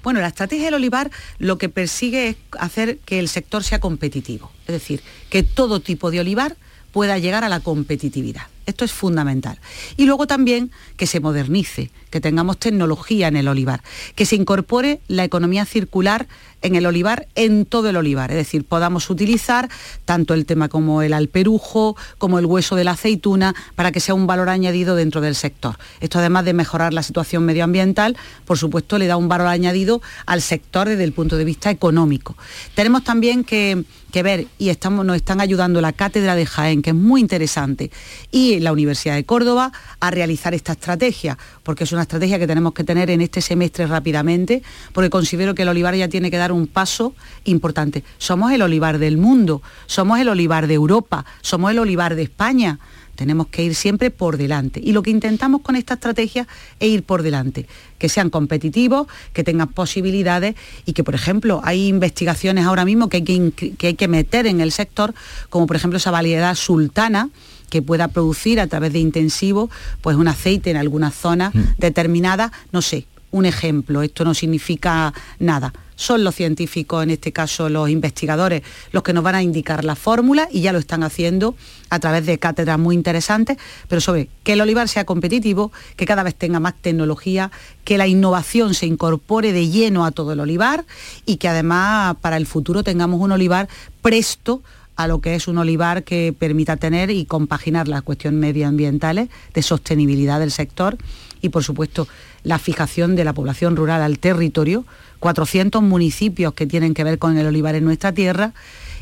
Bueno, la estrategia del olivar lo que persigue es hacer que el sector sea competitivo, es decir, que todo tipo de olivar pueda llegar a la competitividad. Esto es fundamental. Y luego también que se modernice, que tengamos tecnología en el olivar, que se incorpore la economía circular en el olivar, en todo el olivar. Es decir, podamos utilizar tanto el tema como el alperujo, como el hueso de la aceituna, para que sea un valor añadido dentro del sector. Esto además de mejorar la situación medioambiental, por supuesto le da un valor añadido al sector desde el punto de vista económico. Tenemos también que, ver, y estamos, nos están ayudando la Cátedra de Jaén, que es muy interesante, y la Universidad de Córdoba a realizar esta estrategia, porque es una estrategia que tenemos que tener en este semestre rápidamente, porque considero que el olivar ya tiene que dar un paso importante. Somos el olivar del mundo, somos el olivar de Europa, somos el olivar de España. Tenemos que ir siempre por delante. Y lo que intentamos con esta estrategia es ir por delante, que sean competitivos, que tengan posibilidades y que, por ejemplo, hay investigaciones ahora mismo que hay que, que, hay que meter en el sector, como por ejemplo esa variedad sultana, que pueda producir a través de intensivos pues un aceite en alguna zona mm. determinada, no sé, un ejemplo, esto no significa nada. Son los científicos, en este caso los investigadores, los que nos van a indicar la fórmula y ya lo están haciendo a través de cátedras muy interesantes, pero sobre que el olivar sea competitivo, que cada vez tenga más tecnología, que la innovación se incorpore de lleno a todo el olivar y que además para el futuro tengamos un olivar presto a lo que es un olivar que permita tener y compaginar las cuestiones medioambientales de sostenibilidad del sector y por supuesto la fijación de la población rural al territorio, 400 municipios que tienen que ver con el olivar en nuestra tierra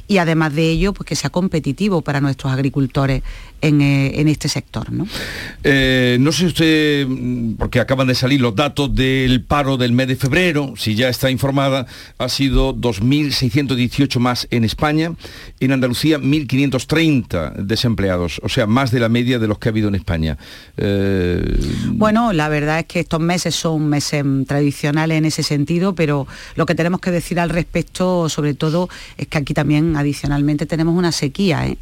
y además de ello, pues que sea competitivo para nuestros agricultores en, eh, este sector. ¿no? Eh, no sé usted, porque acaban de salir los datos del paro del mes de febrero, si ya está informada, ha sido 2.618 más en España, en Andalucía 1.530 desempleados, o sea, más de la media de los que ha habido en España. Eh, bueno, la verdad es que estos meses son meses tradicionales en ese sentido, pero lo que tenemos que decir al respecto, sobre todo, es que aquí también adicionalmente tenemos una sequía ¿eh?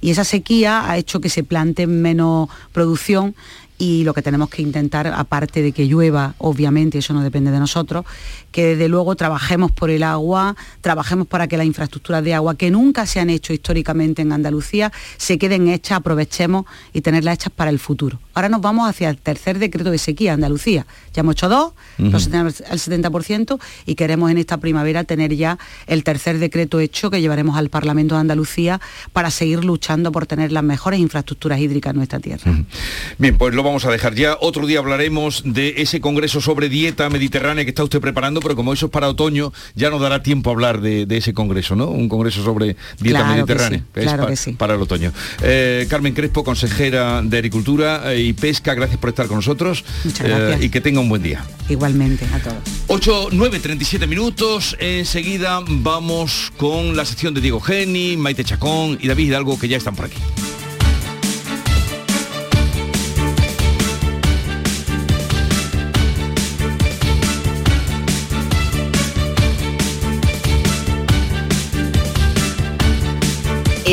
y esa sequía ha hecho que se plante menos producción y lo que tenemos que intentar, aparte de que llueva, obviamente, eso no depende de nosotros, que desde luego trabajemos por el agua, trabajemos para que las infraestructuras de agua que nunca se han hecho históricamente en Andalucía se queden hechas, aprovechemos y tenerlas hechas para el futuro. Ahora nos vamos hacia el tercer decreto de sequía, Andalucía. Ya hemos hecho dos, al 70%, y queremos en esta primavera tener ya el tercer decreto hecho que llevaremos al Parlamento de Andalucía para seguir luchando por tener las mejores infraestructuras hídricas en nuestra tierra. Bien, pues lo vamos a dejar ya. Otro día hablaremos de ese congreso sobre dieta mediterránea que está usted preparando pero como eso es para otoño, ya no dará tiempo a hablar de, ese congreso, ¿no? Un congreso sobre dieta mediterránea. claro que sí. Para el otoño. Eh, Carmen Crespo, consejera de Agricultura eh, y Pesca, gracias por estar con nosotros. Muchas gracias. Eh, y que tenga un buen día. Igualmente, a todos. 8, 9, 37 minutos. Enseguida vamos con la sección de Diego Geni, Maite Chacón y David Hidalgo, que ya están por aquí.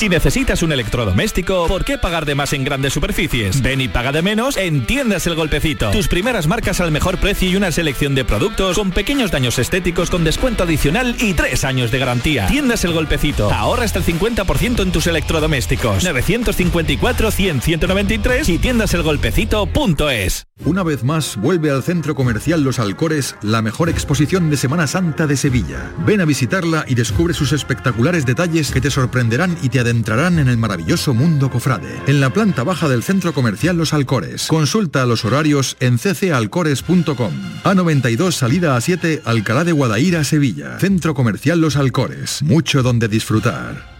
Si necesitas un electrodoméstico, ¿por qué pagar de más en grandes superficies? Ven y paga de menos en Tiendas El Golpecito. Tus primeras marcas al mejor precio y una selección de productos con pequeños daños estéticos con descuento adicional y tres años de garantía. Tiendas El Golpecito. Ahorra hasta el 50% en tus electrodomésticos. 954-100-193 y tiendaselgolpecito.es. Una vez más, vuelve al Centro Comercial Los Alcores la mejor exposición de Semana Santa de Sevilla. Ven a visitarla y descubre sus espectaculares detalles que te sorprenderán y te adentrarán en el maravilloso mundo cofrade, en la planta baja del centro comercial Los Alcores. Consulta los horarios en ccalcores.com. A92 salida a 7 Alcalá de Guadaira, Sevilla. Centro comercial Los Alcores. Mucho donde disfrutar.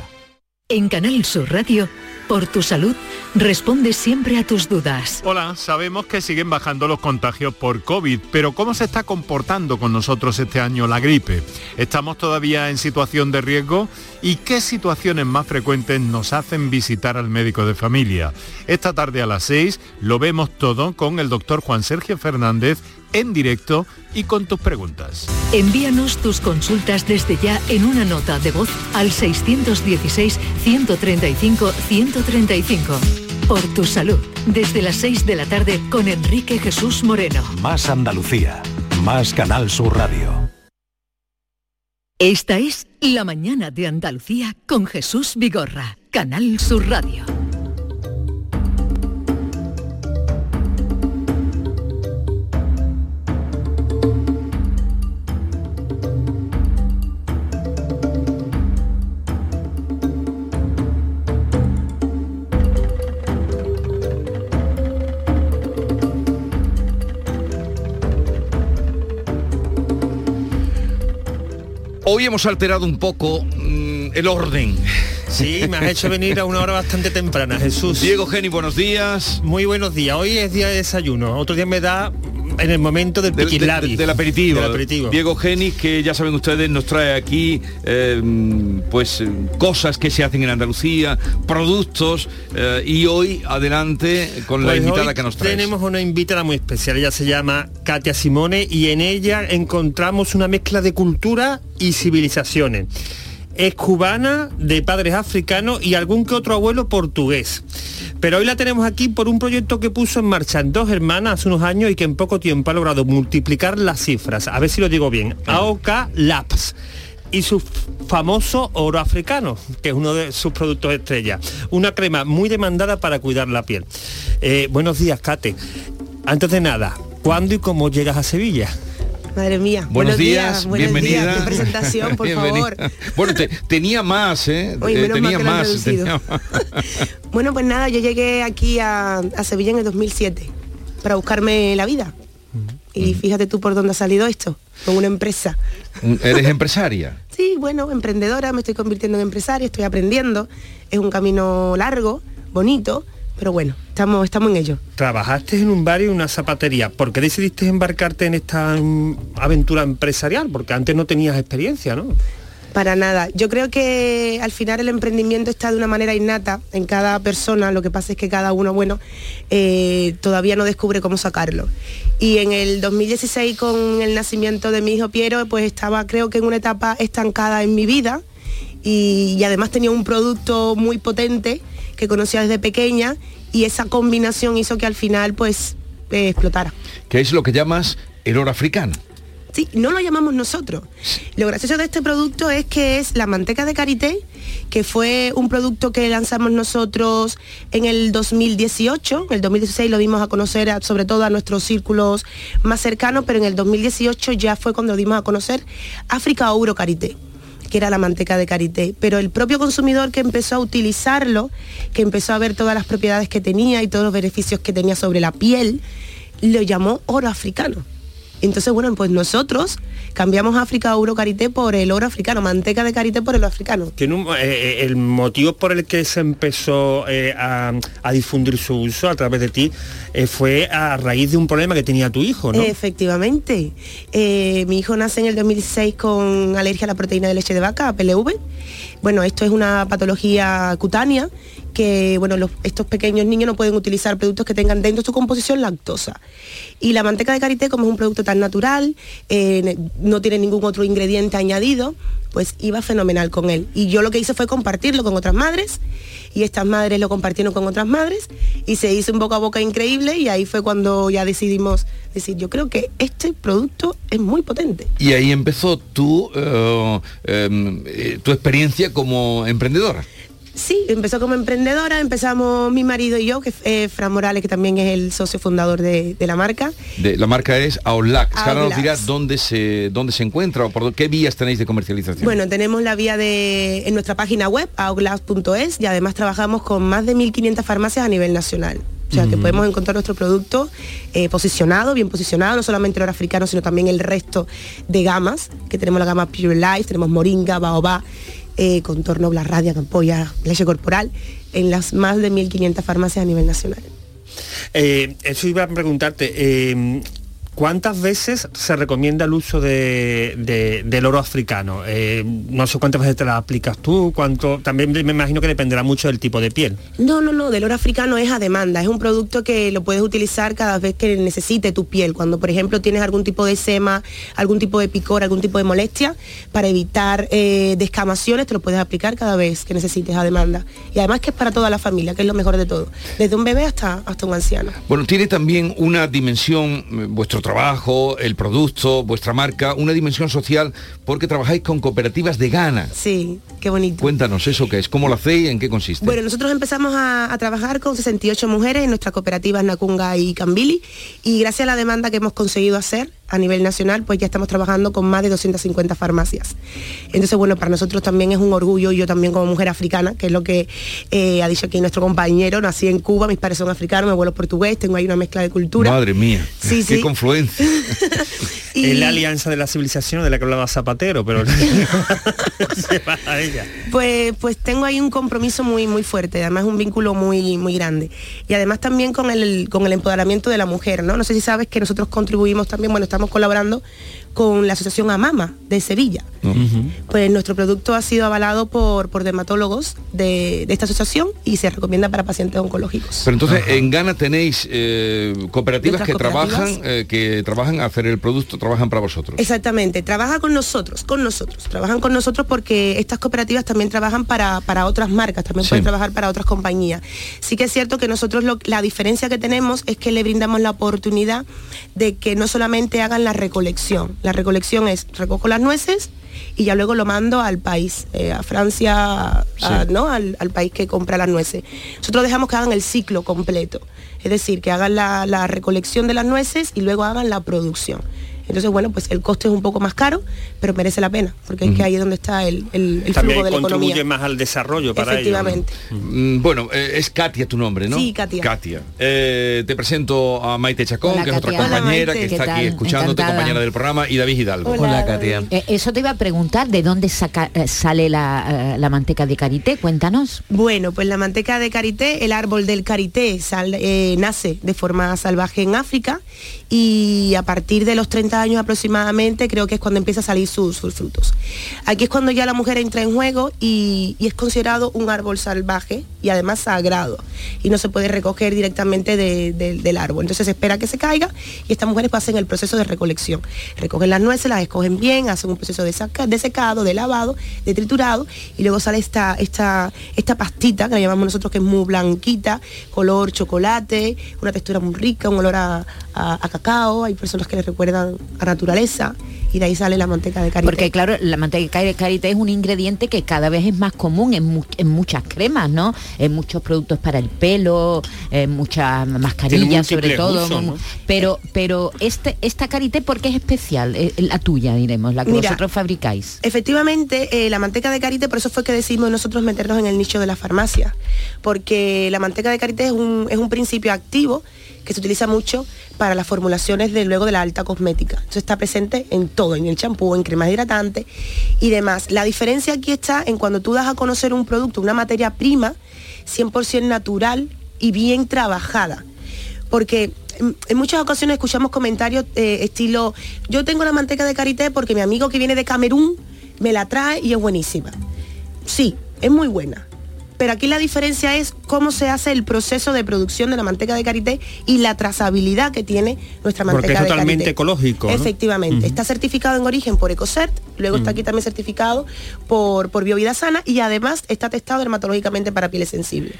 En Canal Sur Radio, por tu salud, responde siempre a tus dudas. Hola, sabemos que siguen bajando los contagios por COVID, pero ¿cómo se está comportando con nosotros este año la gripe? ¿Estamos todavía en situación de riesgo? ¿Y qué situaciones más frecuentes nos hacen visitar al médico de familia? Esta tarde a las 6 lo vemos todo con el doctor Juan Sergio Fernández en directo y con tus preguntas. Envíanos tus consultas desde ya en una nota de voz al 616-135-135. Por tu salud, desde las 6 de la tarde con Enrique Jesús Moreno. Más Andalucía, más Canal Sur Radio. Esta es La Mañana de Andalucía con Jesús Vigorra, Canal Sur Radio. Hoy hemos alterado un poco mm, el orden. Sí, me has hecho venir a una hora bastante temprana, Jesús. Diego Geni, buenos días. Muy buenos días. Hoy es día de desayuno. Otro día me da en el momento del Del, piquilabi. del aperitivo. Del aperitivo. Diego Geni, que ya saben ustedes, nos trae aquí eh, pues eh, cosas que se hacen en Andalucía, productos, eh, y hoy adelante con la Pues invitada que nos trae. Tenemos una invitada muy especial, ella se llama Katia Simone y en ella encontramos una mezcla de cultura y civilizaciones. Es cubana, de padres africanos y algún que otro abuelo portugués. Pero hoy la tenemos aquí por un proyecto que puso en marcha en dos hermanas hace unos años y que en poco tiempo ha logrado multiplicar las cifras. A ver si lo digo bien. AOK Labs y su famoso oro africano, que es uno de sus productos estrella. Una crema muy demandada para cuidar la piel. Eh, buenos días, Kate. Antes de nada, ¿cuándo y cómo llegas a Sevilla? Madre mía. Buenos, días, buenos bienvenida. días. Qué presentación, por favor. Bueno, te- tenía más, ¿eh? Menos tenía que lo han más. tenía- Bueno, pues nada, yo llegué aquí a, a Sevilla en el 2007 para buscarme la vida. Y fíjate tú por dónde ha salido esto, con una empresa. ¿Eres empresaria? Sí, bueno, emprendedora, me estoy convirtiendo en empresaria, estoy aprendiendo. Es un camino largo, bonito, pero bueno, estamos, estamos en ello. Trabajaste en un bar y una zapatería. ¿Por qué decidiste embarcarte en esta aventura empresarial? Porque antes no tenías experiencia, ¿no? Para nada. Yo creo que al final el emprendimiento está de una manera innata en cada persona. Lo que pasa es que cada uno, bueno, eh, todavía no descubre cómo sacarlo. Y en el 2016, con el nacimiento de mi hijo Piero, pues estaba creo que en una etapa estancada en mi vida. Y, y además tenía un producto muy potente que conocía desde pequeña y esa combinación hizo que al final pues eh, explotara. Que es lo que llamas el oro africano. Sí, no lo llamamos nosotros. Lo gracioso de este producto es que es la manteca de karité, que fue un producto que lanzamos nosotros en el 2018. En el 2016 lo dimos a conocer a- sobre todo a nuestros círculos más cercanos, pero en el 2018 ya fue cuando dimos a conocer África Ouro Karité que era la manteca de karité, pero el propio consumidor que empezó a utilizarlo, que empezó a ver todas las propiedades que tenía y todos los beneficios que tenía sobre la piel, lo llamó oro africano. Entonces, bueno, pues nosotros cambiamos África Oro Karité por el oro africano, manteca de karité por el oro africano. Tiene un- eh, eh, el motivo por el que se empezó eh, a, a difundir su uso a través de ti eh, fue a raíz de un problema que tenía tu hijo, ¿no? Efectivamente. Mi hijo nace en el 2016 con alergia a la proteína de leche de vaca, PLV. Bueno, esto es una patología cutánea que bueno, los- estos pequeños niños no pueden utilizar productos que tengan dentro de su composición lactosa. Y la manteca de karité, como es un producto tan natural, eh, no tiene ningún otro ingrediente añadido, pues iba fenomenal con él. Y yo lo que hice fue compartirlo con otras madres y estas madres lo compartieron con otras madres y se hizo un boca a boca increíble y ahí fue cuando ya decidimos decir, yo creo que este producto es muy potente. Y ahí empezó tu, eh, eh, tu experiencia como emprendedora. Sí, empezó como emprendedora, empezamos mi marido y yo, que es eh, Fran Morales, que también es el socio fundador de, de la marca. De, la marca es Aulax. Ahora nos dirás dónde se, dónde se encuentra o por qué vías tenéis de comercialización. Bueno, tenemos la vía de en nuestra página web, auglass.es, y además trabajamos con más de 1.500 farmacias a nivel nacional. O sea, que podemos encontrar nuestro producto eh, posicionado, bien posicionado, no solamente el oro africano, sino también el resto de gamas, que tenemos la gama Pure Life, tenemos Moringa, Baobá, eh, contorno, Blarradia, Campoya, leche corporal, en las más de 1.500 farmacias a nivel nacional. Eh, eso iba a preguntarte, eh, ¿cuántas veces se recomienda el uso de, de- del oro africano? Eh, no sé cuántas veces te la aplicas tú, cuánto, también me imagino que dependerá mucho del tipo de piel. No, no, no, del oro africano es a demanda, es un producto que lo puedes utilizar cada vez que necesite tu piel, cuando por ejemplo tienes algún tipo de sema, algún tipo de picor, algún tipo de molestia, para evitar eh, descamaciones te lo puedes aplicar cada vez que necesites a demanda. Y además que es para toda la familia, que es lo mejor de todo, desde un bebé hasta, hasta un anciano. Bueno, tiene también una dimensión, eh, vuestro trabajo, el producto, vuestra marca, una dimensión social porque trabajáis con cooperativas de Ghana. Sí, qué bonito. Cuéntanos eso qué es, cómo lo hacéis, en qué consiste. Bueno, nosotros empezamos a, a trabajar con 68 mujeres en nuestras cooperativas Nacunga y Cambili y gracias a la demanda que hemos conseguido hacer a nivel nacional, pues ya estamos trabajando con más de 250 farmacias. Entonces, bueno, para nosotros también es un orgullo, yo también como mujer africana, que es lo que eh, ha dicho aquí nuestro compañero, nací en Cuba, mis padres son africanos, mi abuelo portugués, tengo ahí una mezcla de cultura. Madre mía, Sí, qué sí. confluencia. Es la alianza de la civilización de la que hablaba Zapatero, pero se va a ella. Pues, pues tengo ahí un compromiso muy, muy fuerte, además un vínculo muy, muy grande. Y además también con el, con el empoderamiento de la mujer, ¿no? No sé si sabes que nosotros contribuimos también, bueno, estamos colaborando con la Asociación Amama de Sevilla. Pues nuestro producto ha sido avalado por, por dermatólogos de, de esta asociación y se recomienda para pacientes oncológicos. Pero entonces en Ghana tenéis eh, cooperativas que cooperativas. trabajan, eh, que trabajan a hacer el producto, trabajan para vosotros. Exactamente, trabaja con nosotros, con nosotros. Trabajan con nosotros porque estas cooperativas también trabajan para, para otras marcas, también Sí. pueden trabajar para otras compañías. Sí que es cierto que nosotros lo- la diferencia que tenemos es que le brindamos la oportunidad de que no solamente hagan la recolección. La recolección es recojo las nueces y ya luego lo mando al país, eh, a Francia, a-. ¿no? Al, al país que compra las nueces. Nosotros dejamos que hagan el ciclo completo, es decir, que hagan la, la recolección de las nueces y luego hagan la producción. Entonces, bueno, pues el coste es un poco más caro, pero merece la pena, porque es que ahí es donde está el, el, el También flujo de la contribuye economía. más al desarrollo para ello. ¿no? Efectivamente. Mm, Bueno, eh, es Katia tu nombre, ¿no? Sí, Katia. Katia. Eh, te presento a Maite Chacón, Hola, que es otra Katia. Hola, compañera que está ¿Qué aquí escuchándote, Encantada. compañera del programa, y David Hidalgo. Eh, eso te iba a preguntar, ¿de dónde saca- eh, sale la, eh, la manteca de karité? Cuéntanos. Bueno, pues la manteca de karité, el árbol del karité sal- eh, nace de forma salvaje en África y a partir de los 30 años aproximadamente creo que es cuando empieza a salir sus, sus frutos. Aquí es cuando ya la mujer entra en juego y, es considerado un árbol salvaje y además sagrado y no se puede recoger directamente de- de- del árbol. Entonces se espera que se caiga y estas mujeres pasen el proceso de recolección. Recogen las nueces, las escogen bien, hacen un proceso de, saca- de secado, de lavado, de triturado y luego sale esta, esta, esta pastita que la llamamos nosotros que es muy blanquita, color chocolate, una textura muy rica, un olor a, a- a cacao, hay personas que le recuerdan a naturaleza y de ahí sale la manteca de karité. Porque claro, la manteca de karité es un ingrediente que cada vez es más común en, mu- en muchas cremas, ¿no? En muchos productos para el pelo, en muchas mascarillas sobre todo. Pero, pero este, esta karité, ¿por qué es especial? Eh, La tuya, diremos, la que Mira, vosotros fabricáis. Efectivamente, eh, la manteca de karité, por eso fue que decidimos nosotros meternos en el nicho de la farmacia, porque la manteca de karité es un, es un principio activo que se utiliza mucho para las formulaciones de luego de la alta cosmética. Entonces está presente en todo, en el champú, en cremas hidratantes y demás. La diferencia aquí está en cuando tú das a conocer un producto, una materia prima 100% natural y bien trabajada. Porque en, en muchas ocasiones escuchamos comentarios eh, estilo, yo tengo la manteca de karité porque mi amigo que viene de Camerún me la trae y es buenísima. Sí, es muy buena. Pero aquí la diferencia es cómo se hace el proceso de producción de la manteca de karité y la trazabilidad que tiene nuestra manteca Porque es de totalmente karité. ecológico. ¿no? Efectivamente, está certificado en origen por Ecocert, luego está aquí también certificado por, por Biovida Sana y además está testado dermatológicamente para pieles sensibles.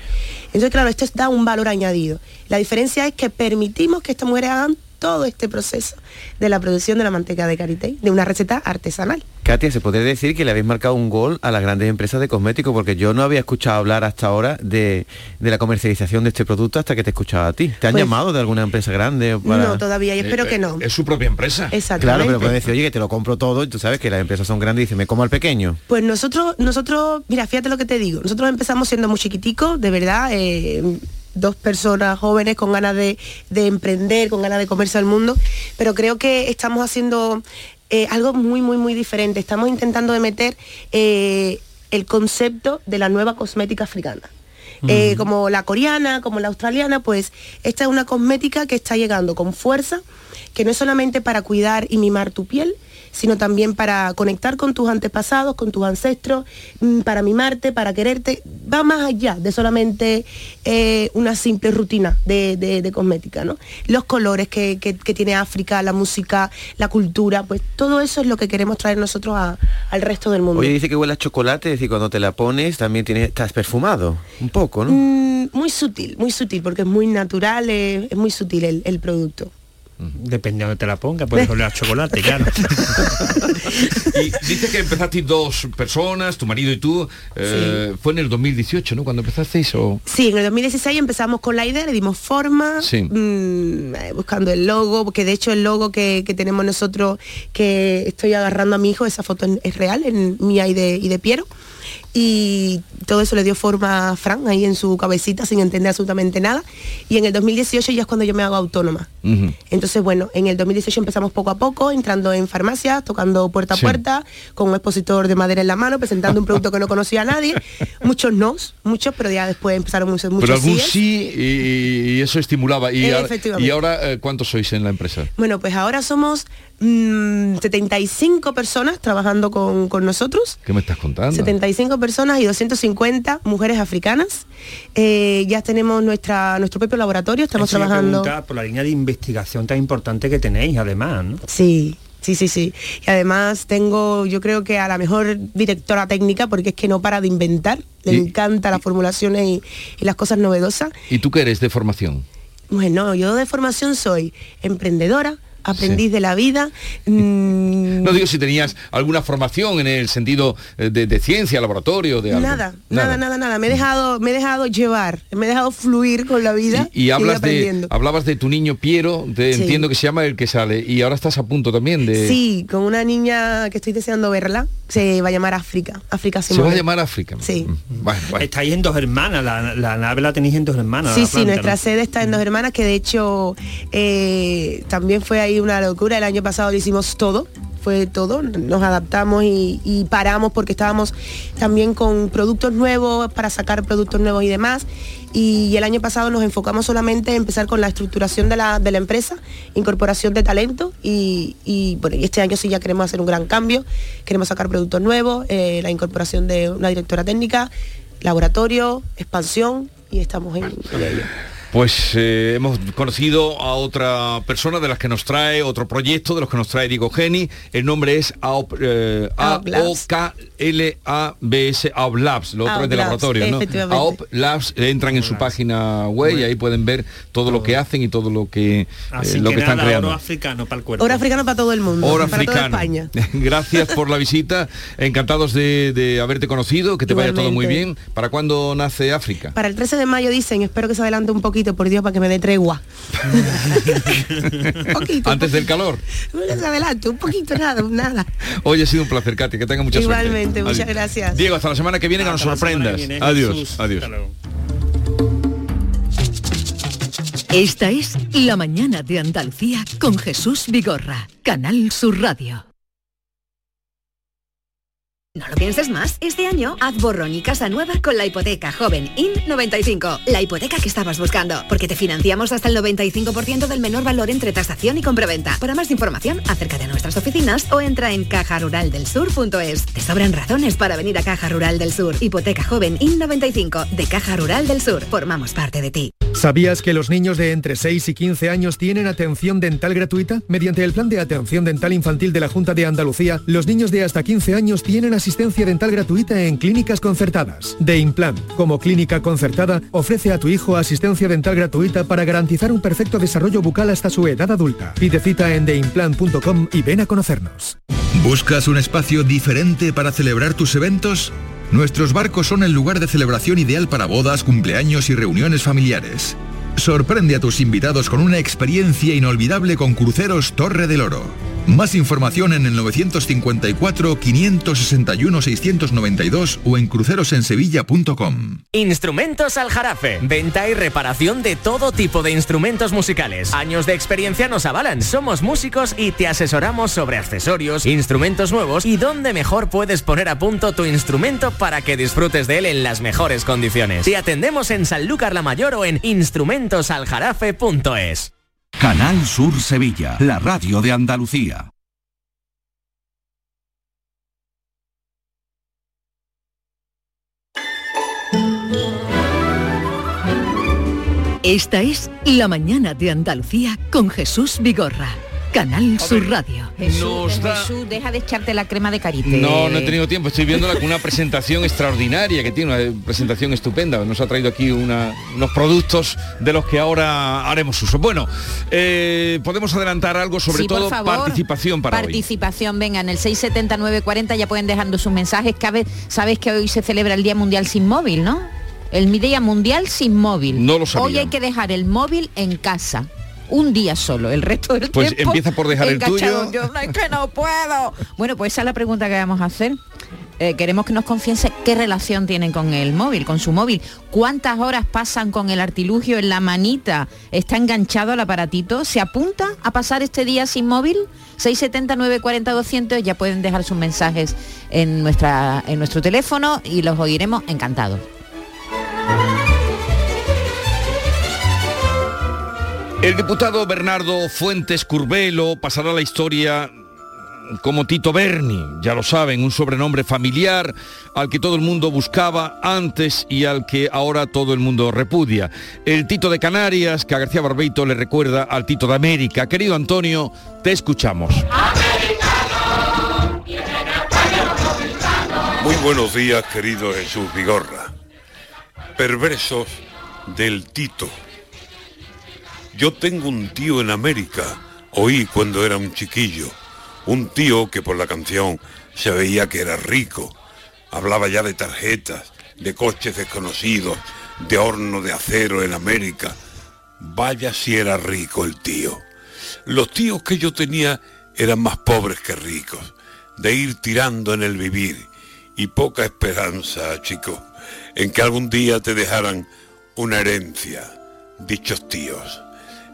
Entonces, claro, esto da un valor añadido. La diferencia es que permitimos que estas mujeres hagan todo este proceso de la producción de la manteca de karité, de una receta artesanal. Katia, se podría decir que le habéis marcado un gol a las grandes empresas de cosméticos, porque yo no había escuchado hablar hasta ahora de, de la comercialización de este producto hasta que te he escuchado a ti. ¿Te han Pues- llamado de alguna empresa grande? Para... No, todavía, y espero que no. Es su propia empresa. Exactamente. Claro, pero pueden decir, oye, que te lo compro todo y tú sabes que las empresas son grandes y dicen, me como al pequeño. Pues nosotros, nosotros, mira, fíjate lo que te digo, nosotros empezamos siendo muy chiquiticos, de verdad, eh, dos personas jóvenes con ganas de, de emprender, con ganas de comerse al mundo, pero creo que estamos haciendo eh, algo muy, muy, muy diferente. Estamos intentando de meter eh, el concepto de la nueva cosmética africana. Eh, como la coreana, como la australiana, pues esta es una cosmética que está llegando con fuerza, que no es solamente para cuidar y mimar tu piel, sino también para conectar con tus antepasados, con tus ancestros, mm, para mimarte, para quererte. Va más allá de solamente eh, una simple rutina de, de- de cosmética, ¿no? Los colores que, que- que tiene África, la música, la cultura, pues todo eso es lo que queremos traer nosotros a- al resto del mundo. Oye, dice que huele a chocolate, es decir, cuando te la pones también tienes, estás perfumado, un poco, ¿no? Mm, muy sutil, muy sutil, porque es muy natural, eh, es muy sutil el, el producto. Depende de donde te la ponga, puedes oler a chocolate, claro. Y dice que empezasteis dos personas, tu marido y tú. eh, Fue en el 2018, ¿no? Cuando empezasteis o... Sí, en el 2016 empezamos con la idea, le dimos forma, Sí. mm, eh, buscando el logo, porque de hecho el logo que, que tenemos nosotros, que estoy agarrando a mi hijo, esa foto es real, en mía y de, y de Piero. Y todo eso le dio forma a Fran ahí en su cabecita sin entender absolutamente nada. Y en el 2018 ya es cuando yo me hago autónoma. Entonces, bueno, en el 2018 empezamos poco a poco, entrando en farmacias, tocando puerta a Sí. puerta, con un expositor de madera en la mano, presentando un producto que no conocía a nadie. Muchos no, muchos, pero ya después empezaron muchos, muchos Pero algún síes. sí y, y eso estimulaba. Y, y ahora, eh, ¿cuántos sois en la empresa? Bueno, pues ahora somos mm, 75 personas trabajando con, con nosotros. ¿Qué me estás contando? 75 personas y 250 mujeres africanas. Eh, ya tenemos nuestra, nuestro propio laboratorio, estamos Eso trabajando... por la línea de investigación tan importante que tenéis, además, ¿no? Sí, sí, sí, sí. Y además tengo, yo creo que a la mejor directora técnica, porque es que no para de inventar, le Y- encanta las formulaciones y, y las cosas novedosas. ¿Y tú qué eres de formación? Bueno, yo de formación soy emprendedora, aprendiz de la vida. mm, No digo si tenías alguna formación en el sentido eh, de, de ciencia, laboratorio, de algo. Nada, nada, nada, nada. Me he dejado, me he dejado llevar, me he dejado fluir con la vida Y hablas de, aprendiendo. hablabas de tu niño Piero, de- Sí. entiendo que se llama el que sale, y ahora estás a punto también de... Sí, con una niña que estoy deseando verla, se va a llamar África, África Se va Simone. a llamar África. Sí. Estáis en dos hermanas, la, la nave la tenéis en dos hermanas. Sí, sí, planta, nuestra ¿no? sede está en Dos Hermanas, que de hecho eh, también fue ahí una locura. El año pasado lo hicimos todo, fue todo, nos adaptamos y, paramos porque estábamos también con productos nuevos, para sacar productos nuevos y demás. Y el año pasado nos enfocamos solamente en empezar con la estructuración de la, de la empresa, incorporación de talento y, y, bueno, y este año sí ya queremos hacer un gran cambio, queremos sacar productos nuevos, eh, la incorporación de una directora técnica, laboratorio, expansión y estamos en, en ello. Pues eh, hemos conocido a otra persona de las que nos trae otro proyecto, de los que nos trae Diego Geni. El nombre es AOP, eh, AOP Labs. A-O-K-L-A-B-S, AOP Labs, lo otro es de laboratorio, ¿no? AOP Labs, eh, entran en su página web y ahí pueden ver todo lo que hacen y todo lo que, eh, Así lo que, que están nada, creando. oro africano para el cuerpo. Hora africana para todo el mundo, Hora para toda africano. España. Gracias por la visita. Encantados de, de haberte conocido, que te vaya todo muy bien. ¿Para cuándo nace África? Para el 13 de mayo dicen, espero que se adelante un poquito, por Dios, para que me dé tregua. Antes del calor. Que se adelante, un poquito, nada, nada. Hoy ha sido un placer, Katy, que tenga mucha Igualmente, suerte. muchas Adiós. gracias. Diego, hasta la semana que viene que nos sorprendas. que viene, adiós, Jesús. adiós. Esta es La mañana de Andalucía con Jesús Vigorra, Canal Sur Radio. No lo pienses más. Este año haz borrón y casa nueva con la hipoteca joven IN95. La hipoteca que estabas buscando. Porque te financiamos hasta el 95% del menor valor entre tasación y compraventa. Para más información, acércate a nuestras oficinas o entra en cajaruraldelsur.es. Te sobran razones para venir a Caja Rural del Sur. Hipoteca joven IN95 de Caja Rural del Sur. Formamos parte de ti. ¿Sabías que los niños de entre 6 y 15 años tienen atención dental gratuita? Mediante el Plan de Atención Dental Infantil de la Junta de Andalucía, los niños de hasta 15 años tienen asistencia dental gratuita en clínicas concertadas. De Implant, como clínica concertada, ofrece a tu hijo asistencia dental gratuita para garantizar un perfecto desarrollo bucal hasta su edad adulta. Pide cita en theimplant.com y ven a conocernos. ¿Buscas un espacio diferente para celebrar tus eventos? Nuestros barcos son el lugar de celebración ideal para bodas, cumpleaños y reuniones familiares. Sorprende a tus invitados con una experiencia inolvidable con Cruceros Torre del Oro. Más información en el 954-561-692 o en crucerosensevilla.com. Instrumentos Aljarafe. Venta y reparación de todo tipo de instrumentos musicales. Años de experiencia nos avalan. Somos músicos y te asesoramos sobre accesorios, instrumentos nuevos y dónde mejor puedes poner a punto tu instrumento para que disfrutes de él en las mejores condiciones. Te atendemos en Sanlúcar la Mayor o en instrumentosaljarafe.es. Canal Sur Sevilla, la radio de Andalucía. Esta es La mañana de Andalucía con Jesús Vigorra. Canal Sur Radio. Jesús, Nos da- Jesús, deja de echarte la crema de carite. No, no he tenido tiempo. Estoy viéndola con una presentación extraordinaria que tiene, una presentación estupenda. Nos ha traído aquí una- unos productos de los que ahora haremos uso. Bueno, eh, podemos adelantar algo, sobre Sí, por todo favor. participación para hoy. Participación, venga, en el 67940 ya pueden dejando sus mensajes. Cabe, sabes que hoy se celebra el Día Mundial sin móvil, ¿no? El Día Mundial sin móvil. No lo sabía. Hoy hay que dejar el móvil en casa. Un día solo, el resto del Pues tiempo empieza por dejar el tuyo. Yo, "No, es que no puedo. Bueno, pues esa es la pregunta que vamos a hacer. Eh, queremos que nos confiese qué relación tienen con el móvil, con su móvil. ¿Cuántas horas pasan con el artilugio en la manita? ¿Está enganchado al aparatito? ¿Se apunta a pasar este día sin móvil? 670 940 200 ya pueden dejar sus mensajes en, nuestra, en nuestro teléfono y los oiremos encantados. El diputado Bernardo Fuentes Curbelo pasará la historia como Tito Berni, ya lo saben, un sobrenombre familiar al que todo el mundo buscaba antes y al que ahora todo el mundo repudia. El Tito de Canarias, que a García Barbeito le recuerda al Tito de América. Querido Antonio, te escuchamos. Muy buenos días, querido Jesús Vigorra. Perversos del Tito. Yo tengo un tío en América, oí cuando era un chiquillo, un tío que por la canción se veía que era rico, hablaba ya de tarjetas, de coches desconocidos, de horno de acero en América. Vaya si era rico el tío. Los tíos que yo tenía eran más pobres que ricos, de ir tirando en el vivir y poca esperanza, chico, en que algún día te dejaran una herencia, dichos tíos.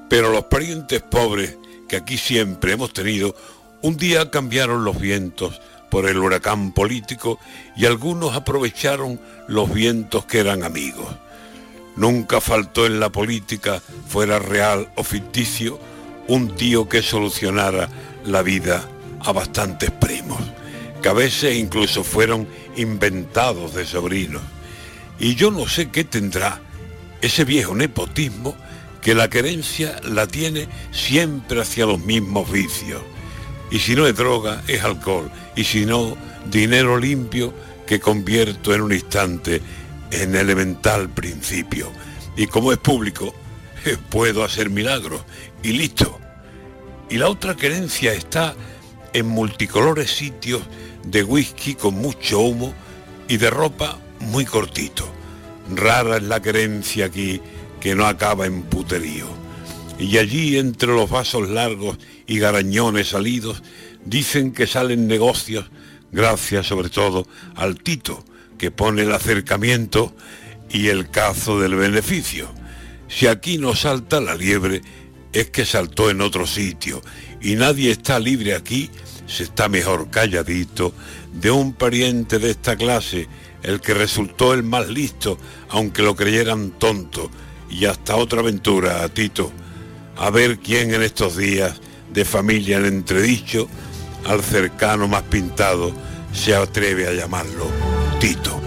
Pero los parientes pobres que aquí siempre hemos tenido, un día cambiaron los vientos por el huracán político y algunos aprovecharon los vientos que eran amigos. Nunca faltó en la política, fuera real o ficticio, un tío que solucionara la vida a bastantes primos, que a veces incluso fueron inventados de sobrinos. Y yo no sé qué tendrá ese viejo nepotismo que la querencia la tiene siempre hacia los mismos vicios. Y si no es droga, es alcohol. Y si no, dinero limpio que convierto en un instante en elemental principio. Y como es público, puedo hacer milagros. Y listo. Y la otra querencia está en multicolores sitios de whisky con mucho humo y de ropa muy cortito. Rara es la querencia aquí que no acaba en puterío. Y allí entre los vasos largos y garañones salidos dicen que salen negocios gracias sobre todo al Tito que pone el acercamiento y el cazo del beneficio. Si aquí no salta la liebre es que saltó en otro sitio y nadie está libre aquí, se está mejor calladito de un pariente de esta clase, el que resultó el más listo, aunque lo creyeran tonto. Y hasta otra aventura, Tito. A ver quién en estos días de familia en entredicho, al cercano más pintado, se atreve a llamarlo Tito.